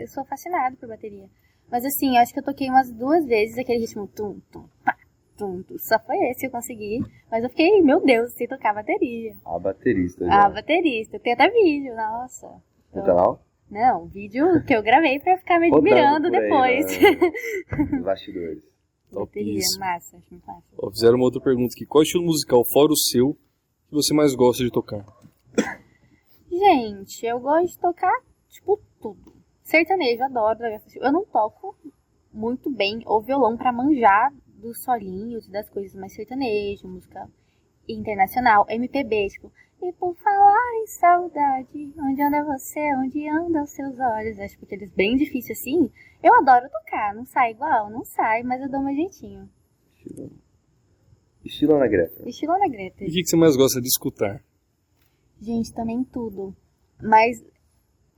eu sou fascinada por bateria. Mas assim, acho que eu toquei umas duas vezes aquele ritmo tum, tum, pá, tum, tum. Só foi esse que eu consegui. Mas eu fiquei, meu Deus, sei tocar bateria. A baterista Ah, já. baterista. Tem até vídeo, nossa. No canal? Não, vídeo que eu gravei pra ficar me admirando aí, depois. né? Bastidores. Bateria, Topíssimo. massa, acho muito massa. Ó, fizeram uma outra pergunta aqui. Qual estilo musical, fora o seu, que você mais gosta de tocar? Gente, eu gosto de tocar, tipo, tudo. Sertanejo, adoro. Eu não toco muito bem o violão para manjar dos solinhos, das coisas mais sertanejo, música internacional, MPB, tipo, e por falar em saudade, onde anda você, onde andam seus olhos, acho que aqueles bem difíceis assim, eu adoro tocar, não sai igual, não sai, mas eu dou meu jeitinho. Estilo, estilo Ana Greta. Estilo Ana Greta. E o que, que você mais gosta de escutar? Gente, também tudo. Mas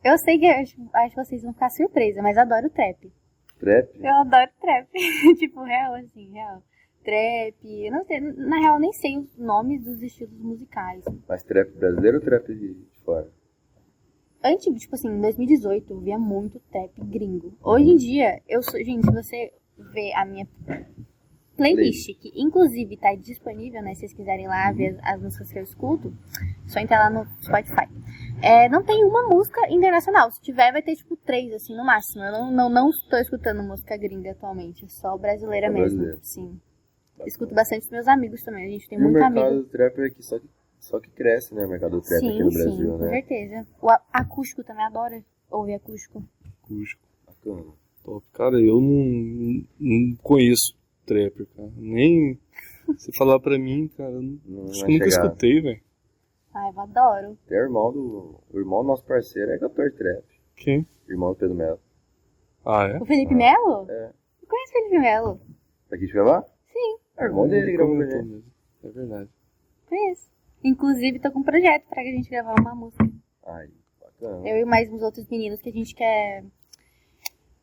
eu sei que acho, acho que vocês vão ficar surpresa, mas adoro trap. Trap? Eu adoro trap. tipo, real, assim, real. Trap, eu não sei, na real nem sei os nomes dos estilos musicais. Mas trap brasileiro ou trap de fora? Antes, tipo assim, em 2018 eu via muito trap gringo. Hoje em dia, eu sou. Gente, se você vê a minha playlist, que inclusive tá disponível, né? Se vocês quiserem lá ver as, as músicas que eu escuto, só entrar lá no Spotify. É, não tem uma música internacional. Se tiver, vai ter tipo três, assim, no máximo. Eu não, não, não estou escutando música gringa atualmente, só brasileira Só mesmo. brasileira. Sim. Escuto bastante meus amigos também. A gente tem E o muito mercado amigo. do trap é que só, que só que cresce, né? O mercado do trap Sim, aqui no sim, Brasil, com né? certeza. O acústico também adora ouvir acústico. Acústico. Bacana. Top. Cara, eu não, não conheço trapper, cara. Nem. Se falar pra mim, cara, não- acho que nunca chegar. escutei, velho. Ai, eu adoro. Até o irmão do. O irmão do nosso parceiro é cantor trap. Quem? Irmão do Pedro Melo. Ah, é? O Felipe Melo? É. Eu conheço o Felipe Melo. Daqui de gravar? Sim, É o irmão dele gravou mesmo. É verdade. conheço. Inclusive, tô com um projeto pra que a gente gravar uma música. Ai, bacana. Eu e mais uns outros meninos que a gente quer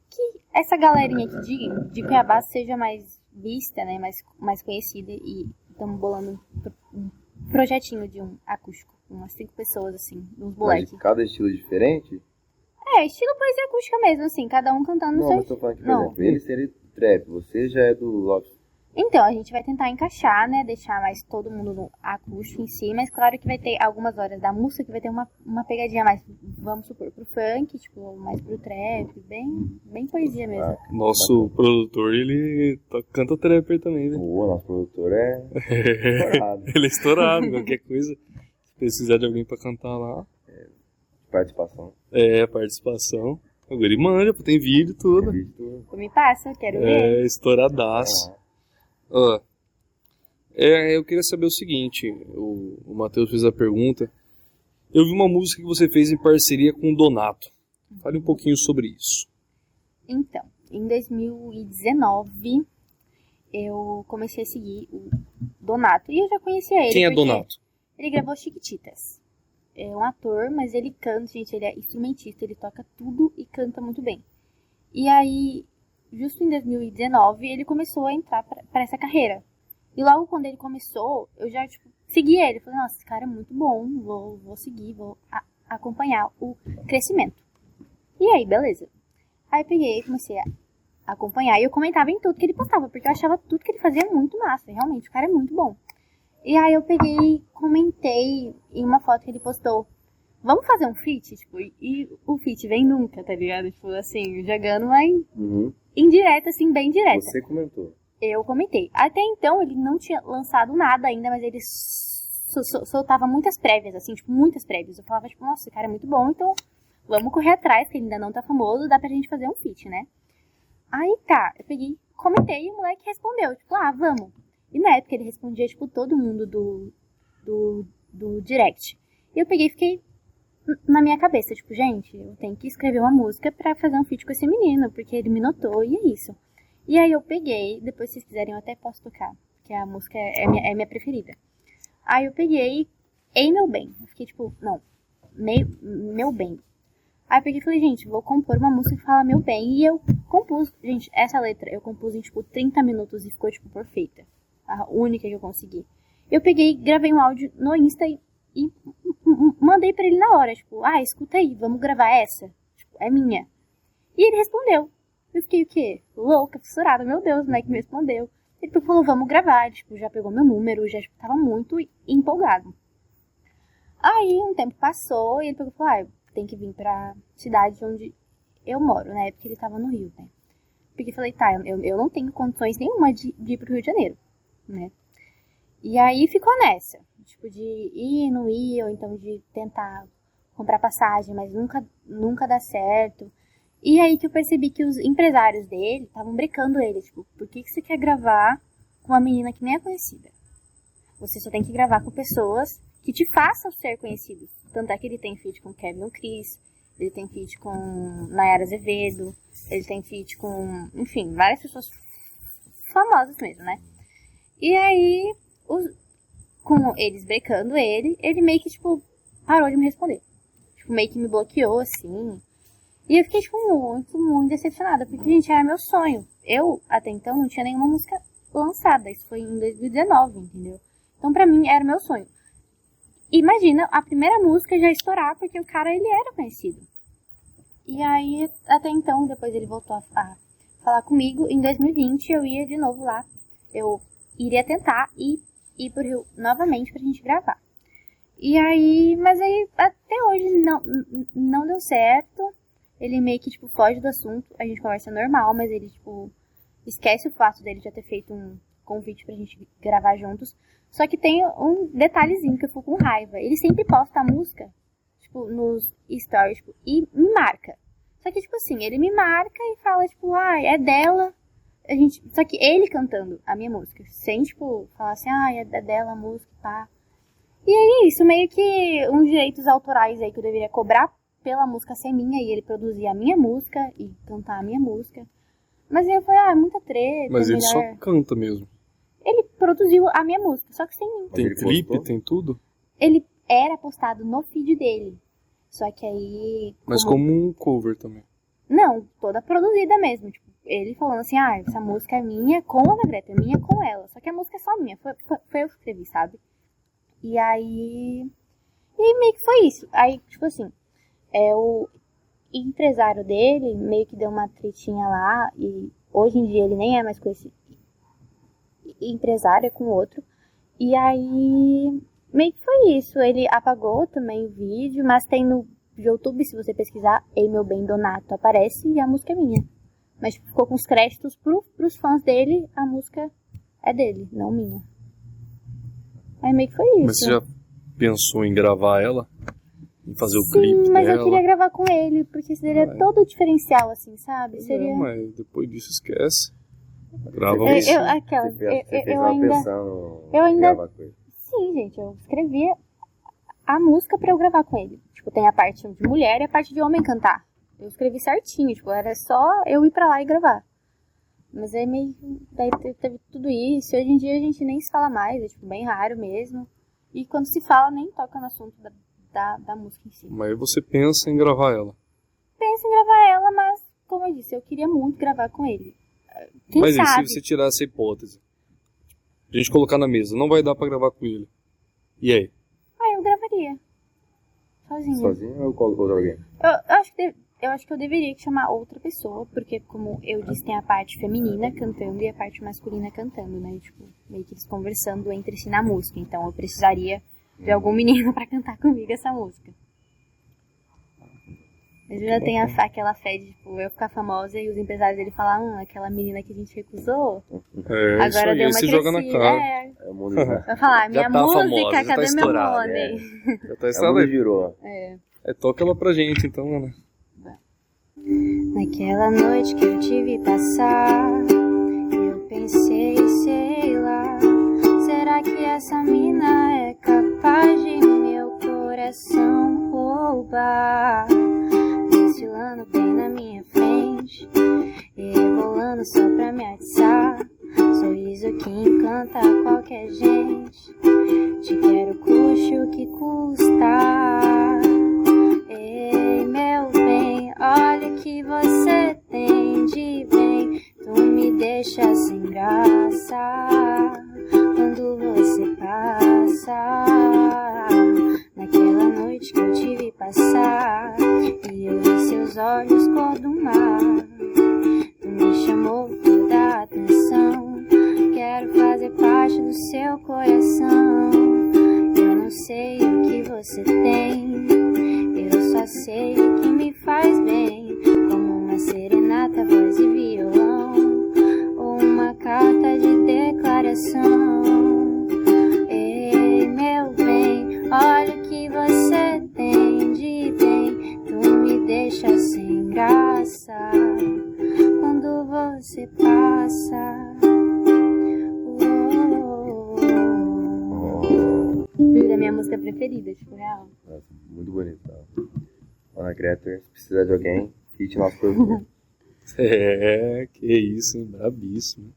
que essa galerinha aqui de, de Cuiabá seja mais vista, né? Mais, mais conhecida. E estamos bolando um, pro- projetinho de um acústico. Umas cinco pessoas, assim, uns moleques. cada estilo diferente? É, estilo poesia acústica mesmo, assim, cada um cantando no Não, seu mas tô falando que, por Não. exemplo, ele seria trap, você já é do Love. Então, a gente vai tentar encaixar, né? Deixar mais todo mundo no acústico em si, mas claro que vai ter algumas horas da música que vai ter uma, uma pegadinha mais, vamos supor, pro funk, tipo, mais pro trap, bem, bem poesia mesmo. Ah, Nosso produtor, ele to- canta trapper também, né? o nosso produtor é estourado. ele é estourado, qualquer coisa. Se precisar de alguém pra cantar lá, Participação. é participação. Agora ele manja, tem vídeo e tudo. Vídeo. Me passa, quero ver. É, estouradaço. Ah, é, eu queria saber o seguinte, o, o Matheus fez a pergunta. Eu vi uma música que você fez em parceria com o Donato. Fale um pouquinho sobre isso. Então, em 2019, eu comecei a seguir o Donato. E eu já conhecia ele. Quem é Donato? Ele gravou Chiquititas. É um ator, mas ele canta, gente, ele é instrumentista, ele toca tudo e canta muito bem. E aí, justo em 2019, ele começou a entrar pra essa carreira. E logo quando ele começou, eu já, tipo, segui ele. Falei, nossa, esse cara é muito bom, vou, vou seguir, vou a- acompanhar o crescimento. E aí, beleza. Aí peguei e comecei a acompanhar e eu comentava em tudo que ele postava, porque eu achava tudo que ele fazia muito massa, realmente, o cara é muito bom. E aí eu peguei comentei em uma foto que ele postou. Vamos fazer um feat? Tipo, e, e o feat vem nunca, tá ligado? Tipo, assim, jogando uma in- uhum. Indireta, assim, bem direta. Você comentou. Eu comentei. Até então ele não tinha lançado nada ainda, mas ele so- so- soltava muitas prévias, assim, tipo, muitas prévias. Eu falava, tipo, nossa, esse cara é muito bom, então vamos correr atrás, que ele ainda não tá famoso, dá pra gente fazer um feat, né? Aí tá, eu peguei, comentei e o moleque respondeu, tipo, ah, vamos. E na época ele respondia, tipo, todo mundo do, do, do direct. E eu peguei e fiquei na minha cabeça, tipo, gente, eu tenho que escrever uma música pra fazer um feat com esse menino, porque ele me notou e é isso. E aí eu peguei, depois se vocês quiserem eu até posso tocar, que a música é, é minha, é minha preferida. Aí eu peguei, ei meu bem. Eu fiquei tipo, não, meu, meu bem. Aí eu peguei e falei, gente, vou compor uma música que fala meu bem. E eu compus, gente, essa letra eu compus em tipo 30 minutos e ficou tipo perfeita. A única que eu consegui. Eu peguei, gravei um áudio no Insta e, e mandei pra ele na hora, tipo, ah, escuta aí, vamos gravar essa. Tipo, é minha. E ele respondeu. Eu fiquei o quê? Louca, fissurada. Meu Deus, o moleque me respondeu. Ele falou, vamos gravar. Tipo, já pegou meu número, já tipo, tava muito empolgado. Aí um tempo passou e ele falou, ah, tem que vir pra cidade onde eu moro, né? Porque ele tava no Rio, né? Porque eu falei, tá, eu, eu não tenho condições nenhuma de, de ir pro Rio de Janeiro, né? E aí ficou nessa. Tipo, de ir, não ir, ou então de tentar comprar passagem, mas nunca, nunca dá certo. E aí que eu percebi que os empresários dele estavam brecando ele, tipo, por que, que você quer gravar com uma menina que nem é conhecida? Você só tem que gravar com pessoas que te façam ser conhecidos. Tanto é que ele tem feat com Kevin Chris, ele tem feat com Nayara Azevedo, ele tem feat com, enfim, várias pessoas famosas mesmo, né? E aí, os, com eles brecando ele, ele meio que, tipo, parou de me responder. Tipo, meio que me bloqueou, assim. E eu fiquei, tipo, muito, muito decepcionada, porque, gente, era meu sonho. Eu, até então, não tinha nenhuma música lançada. Isso foi em 2019, entendeu? Então, pra mim, era meu sonho. Imagina a primeira música já estourar, porque o cara, ele era conhecido. E aí, até então, depois ele voltou a, a falar comigo. Em 2020, eu ia de novo lá. Eu iria tentar ir, ir pro Rio novamente pra gente gravar. E aí, mas aí, até hoje não, não deu certo. Ele meio que, tipo, foge do assunto. A gente conversa normal, mas ele, tipo, esquece o fato dele já ter feito um convite pra gente gravar juntos. Só que tem um detalhezinho que eu fico com raiva. Ele sempre posta a música, tipo, nos stories, tipo, e me marca. Só que, tipo assim, ele me marca e fala, tipo, ah, é dela. A gente, só que ele cantando a minha música, sem, tipo, falar assim, ah, é dela a música, tá. E aí, isso meio que uns direitos autorais aí que eu deveria cobrar pela música ser minha e ele produzir a minha música e cantar a minha música. Mas aí eu falei, ah, é muita treta. Mas ele melhor... só canta mesmo. Ele produziu a minha música, só que sem mim. Tem ele clipe, tem tudo. Ele era postado no feed dele. Só que aí. Mas como um cover também. Não, toda produzida mesmo. Tipo, ele falando assim, ah, essa música é minha com a Greta, é minha com ela. Só que a música é só minha, foi, foi, foi eu que escrevi, sabe? E aí. E meio que foi isso. Aí, tipo assim, é o empresário dele meio que deu uma tretinha lá e hoje em dia ele nem é mais com esse empresário, é com outro. E aí meio que foi isso. Ele apagou também o vídeo, mas tem no YouTube, se você pesquisar, Ei Meu Bem Donato, aparece e a música é minha. Mas ficou com os créditos pro, pros fãs dele, a música é dele, não minha. Aí meio que foi isso. Mas você já pensou em gravar ela? Em fazer o Sim, clipe mas dela? eu queria gravar com ele, porque seria é. todo o diferencial, assim, sabe? Seria. Não, mas depois disso esquece. Grava Eu, você. eu, aquela, Você eu, fez, você eu, fez eu uma ainda. eu ainda- gravar com ele. Sim, gente, eu escrevia a música pra eu gravar com ele. Tipo, tem a parte de mulher e a parte de homem cantar. Eu escrevi certinho, tipo, era só eu ir pra lá e gravar. Mas aí meio. Daí te- teve tudo isso. Hoje em dia a gente nem se fala mais, é tipo bem raro mesmo. E quando se fala, nem toca no assunto da, da, da música em si. Mas você pensa em gravar ela. Penso em gravar ela, mas, como eu disse, eu queria muito gravar com ele. Quem mas e sabe? se você tirar essa hipótese? A gente colocar na mesa, não vai dar pra gravar com ele. E aí? Ah, eu gravaria. Sozinha. Sozinho ou com outro alguém? Eu, eu acho que eu acho que eu deveria chamar outra pessoa, porque como eu disse, tem a parte feminina cantando e a parte masculina cantando, né? Tipo, meio que eles conversando entre si na música. Então eu precisaria de algum menino pra cantar comigo essa música. Mas eu já tenho a, aquela fé de, tipo, eu ficar famosa e os empresários dele falar, hum, aquela menina que a gente recusou, É, isso agora aí, deu uma você joga na cara. É, É o mundo já, vai falar, minha tá famosa, música, tá cadê meu estourada, money? Já tá é aí. girou. É. É, toca ela pra gente, então, né? Naquela noite que eu te vi passar, eu pensei, sei lá, será que essa mina é capaz de meu coração roubar? Desfilando bem na minha frente, e rebolando só pra me atiçar. Sorriso que encanta qualquer gente, te quero custe o que custar. Ei, meu bem, olha o que você tem de bem. Tu me deixa sem graça quando você passa. Naquela noite que eu te vi passar, e eu vi seus olhos cor do mar. Tu me chamou toda a atenção. Quero fazer parte do seu coração. Eu não sei o que você tem. Eu só sei É, que isso, hein? Brabíssimo.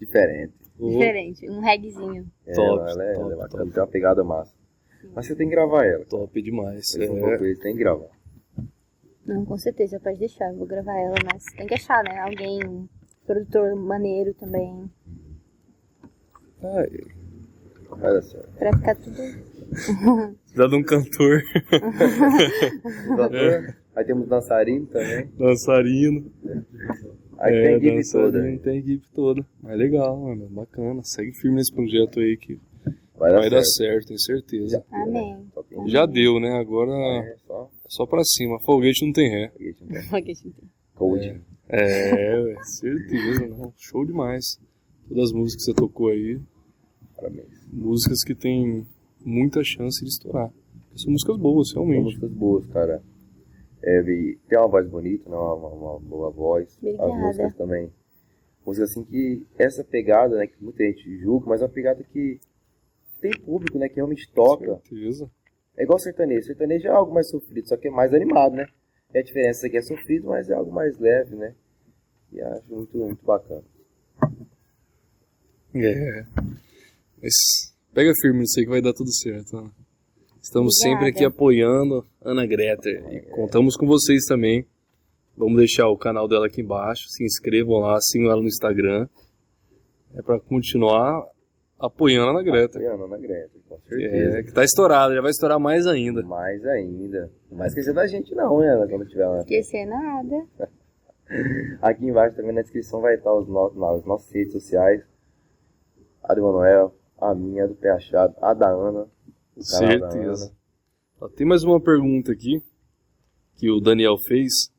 Diferente. Ô, Diferente, um reggaezinho. É, Top, ela, é, top, ela é bacana, top. tem uma pegada massa. Mas você tem que gravar ela. top demais. É, eles, tem que gravar. Não, com certeza, pode deixar, eu vou gravar ela, mas tem que achar, né? Alguém, um produtor maneiro também, ah, Vai dar certo. pra ficar tudo. Precisa de um cantor, Doutor, Aí temos dançarino também. dançarino. Aí é, tem a equipe toda. Tem a equipe toda. Mas legal, mano. Bacana. Segue firme nesse projeto aí que Vai dar vai dar certo. certo, tenho certeza. Amém. Só tem Já deu, né? Agora é, só é só pra cima. Foguete não tem ré. foguete, não tem. Foguete. Coaching. É, ué, certeza, não. Show demais. Todas as músicas que você tocou aí, Parabéns. músicas que tem muita chance de estourar. Porque são músicas boas, São realmente. músicas boas, cara. É, e tem uma voz bonita, né? uma, uma, boa voz. Obrigada. As músicas também. Músicas assim que essa pegada, né, que muita gente julga, mas é uma pegada que, tem público, né, que realmente toca. Certeza. É igual sertanejo. Sertanejo é algo mais sofrido, só que é mais animado, né? E a diferença é que é sofrido, mas é algo mais leve, né? E acho muito, muito bacana. É. Mas pega firme nisso aí que vai dar tudo certo. Ana. Estamos Obrigada. sempre aqui apoiando Ana Greta. E contamos com vocês também. Vamos deixar o canal dela aqui embaixo. Se inscrevam lá, sigam ela no Instagram. É pra continuar apoiando a Ana Greta. Apoiando a Ana Greta, com certeza. É, que tá estourada, já vai estourar mais ainda. Mais ainda. Não vai esquecer da gente não, né, Ana, quando tiver lá. Esquecer nada. Aqui embaixo também na descrição vai estar os no nas nossas redes sociais. A do Manuel, a minha, a do Pé Achado, a da Ana. Certeza. Ó, tem mais uma pergunta aqui que o Daniel fez.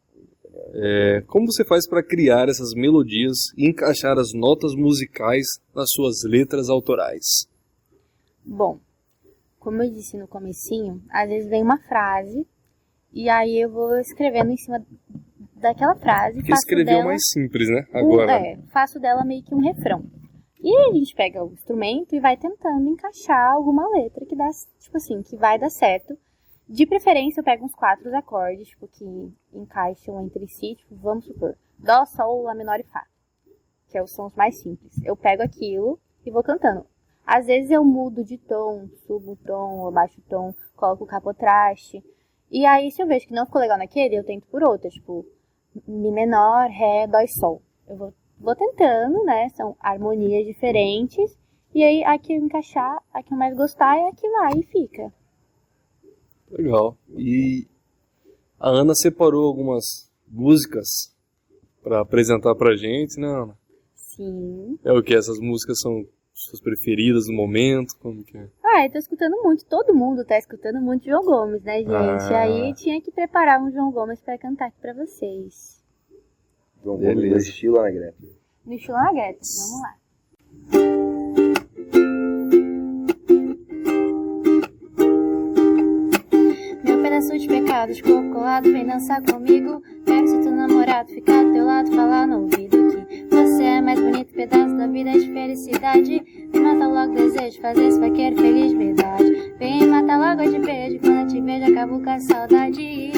É, como você faz para criar essas melodias e encaixar as notas musicais nas suas letras autorais? Bom, como eu disse no comecinho, às vezes vem uma frase e aí eu vou escrevendo em cima daquela frase. Que escreveu dela mais simples, né? um- Agora. é, faço dela meio que um refrão. E a gente pega o instrumento e vai tentando encaixar alguma letra que dá, tipo assim, que vai dar certo. De preferência, eu pego uns quatro acordes, tipo, que encaixam entre si, tipo, vamos supor, Dó, Sol, Lá menor e Fá, que são os mais simples. Eu pego aquilo e vou cantando. Às vezes eu mudo de tom, subo o tom, abaixo o tom, coloco o capotraste. E aí, se eu vejo que não ficou legal naquele, eu tento por outra, tipo, Mi menor, Ré, Dó e Sol. Eu vou, vou tentando, né? São harmonias diferentes. E aí, a que eu encaixar, a que eu mais gostar é a que vai e fica. Legal. E a Ana separou algumas músicas para apresentar pra gente, né, Ana? Sim. É o que? Essas músicas são suas preferidas no momento? Como que é? Ah, eu tô escutando muito, todo mundo tá escutando muito João Gomes, né, gente? Ah. Aí tinha que preparar um João Gomes pra cantar aqui pra vocês. Gomes, Beleza. no estilo Ana Greta. No estilo na Greta, vamos lá. Meu pedaço de pecados, corpo colado, vem dançar comigo. Quero ser teu namorado, ficar do teu lado, falar no ouvido que você é mais bonito pedaço da vida de felicidade. Vem matar logo o desejo, fazer esse vaqueiro feliz, verdade. Vem matar logo de beijo, quando eu te vejo, acabo com a saudade.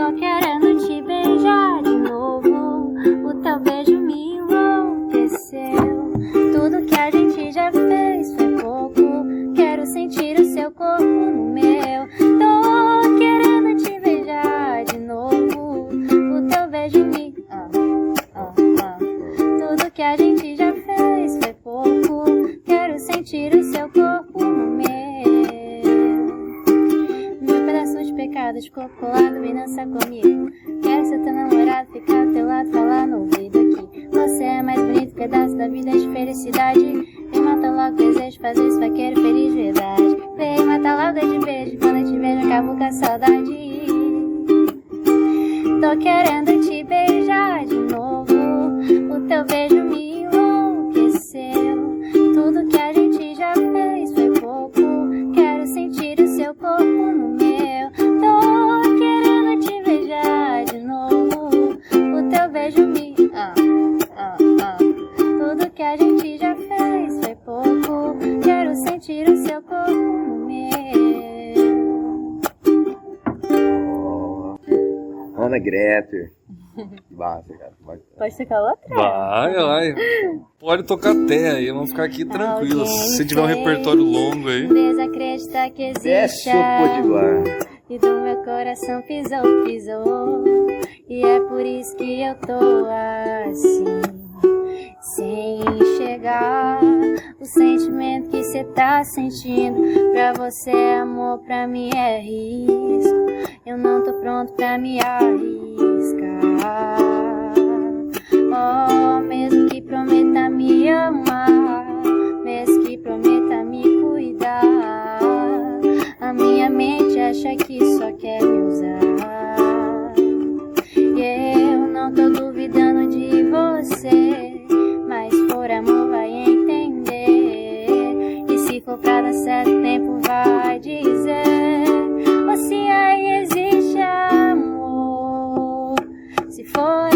Tô querendo te beijar de novo. O teu beijo me enlouqueceu. Tudo que a gente já fez foi pouco. Quero sentir o seu corpo no meu. Tô querendo te beijar de novo. O teu beijo me. Ah, ah, ah. Tudo que a gente já fez foi pouco. Quero sentir o seu corpo pedaço de pecado, de corpo colado, vem dançar comigo. Quero ser teu namorado, ficar teu lado, falar no ouvido aqui. Você é mais bonito, pedaço da vida de felicidade. Vem matar logo desejo, fazer esse vaqueiro feliz, verdade. Vem matar logo de beijo, quando eu te vejo, acabo com a saudade. Tô querendo te beijar de novo. O teu beijo me enlouqueceu. Tudo que seu corpo no meu. Ana Greter. Basta, cara. Basta. Pode tocar outra? Vai, vai. Pode tocar até aí, vamos ficar aqui tranquilos. Se você tiver um repertório longo aí. Desacreditar que existe. O Potiguar. E do meu coração pisou, pisou. E é por isso que eu tô assim. Sem enxergar o sentimento que cê tá sentindo. Pra você é amor, pra mim é risco. Eu não tô pronto pra me arriscar. Oh, mesmo que prometa me amar, mesmo que prometa me cuidar. A minha mente acha que só quer me usar. E eu não tô duvidando de você. Mas por amor. Pra dar certo tempo, vai dizer. Ou se aí existe amor. Se for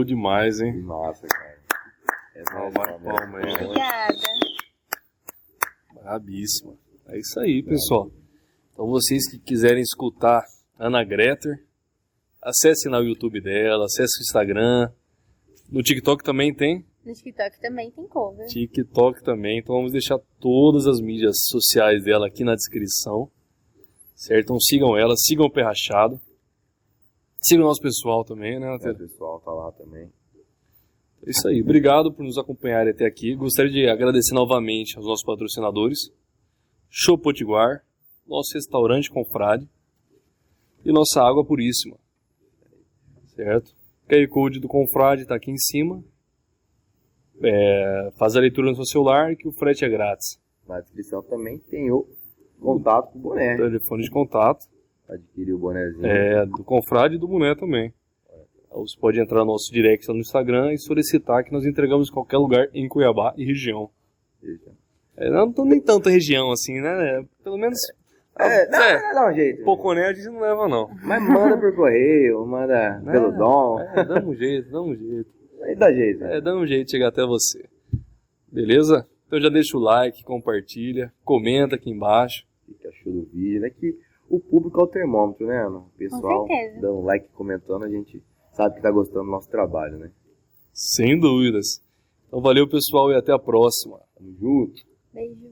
Show demais, hein? massa, cara. Essa Palma, é a palma, hein? Obrigada. Brabíssima. É isso aí, pessoal. Então vocês que quiserem escutar Ana Greter, acessem lá o YouTube dela, acessem o Instagram. No TikTok também tem. No TikTok também tem cover. TikTok também. Então vamos deixar todas as mídias sociais dela aqui na descrição. Certo? Então sigam ela, sigam o Pé Sigam o nosso pessoal também, né, O Nathalie? pessoal tá lá também. É isso aí. Obrigado por nos acompanharem até aqui. Gostaria de agradecer novamente aos nossos patrocinadores. Show Potiguar, nosso restaurante Confrade e nossa água puríssima. Certo? QR Code do Confrade está aqui em cima. É, faz a leitura no seu celular que o frete é grátis. Na descrição também tem o contato com o boné. Telefone de contato Adquirir o bonézinho. é, do Confrade e do Boné também. Você pode entrar no nosso direct lá no Instagram e solicitar que nós entregamos em qualquer lugar em Cuiabá e região. É, não tô nem tanta região assim, né? Pelo menos. É, dá, é, dá um jeito. Poconé a gente não leva, não. Mas manda por correio, manda pelo dom. É, dá um jeito, dá um jeito. Aí dá jeito. É, dá um jeito de chegar até você. Beleza? Então já deixa o like, compartilha, comenta aqui embaixo. O que achou do vídeo? É que o público é o termômetro, né, Ana? O pessoal certeza. dando like, comentando, a gente sabe que tá gostando do nosso trabalho, né? Sem dúvidas. Então valeu, pessoal, e até a próxima. Tamo junto. Beijo.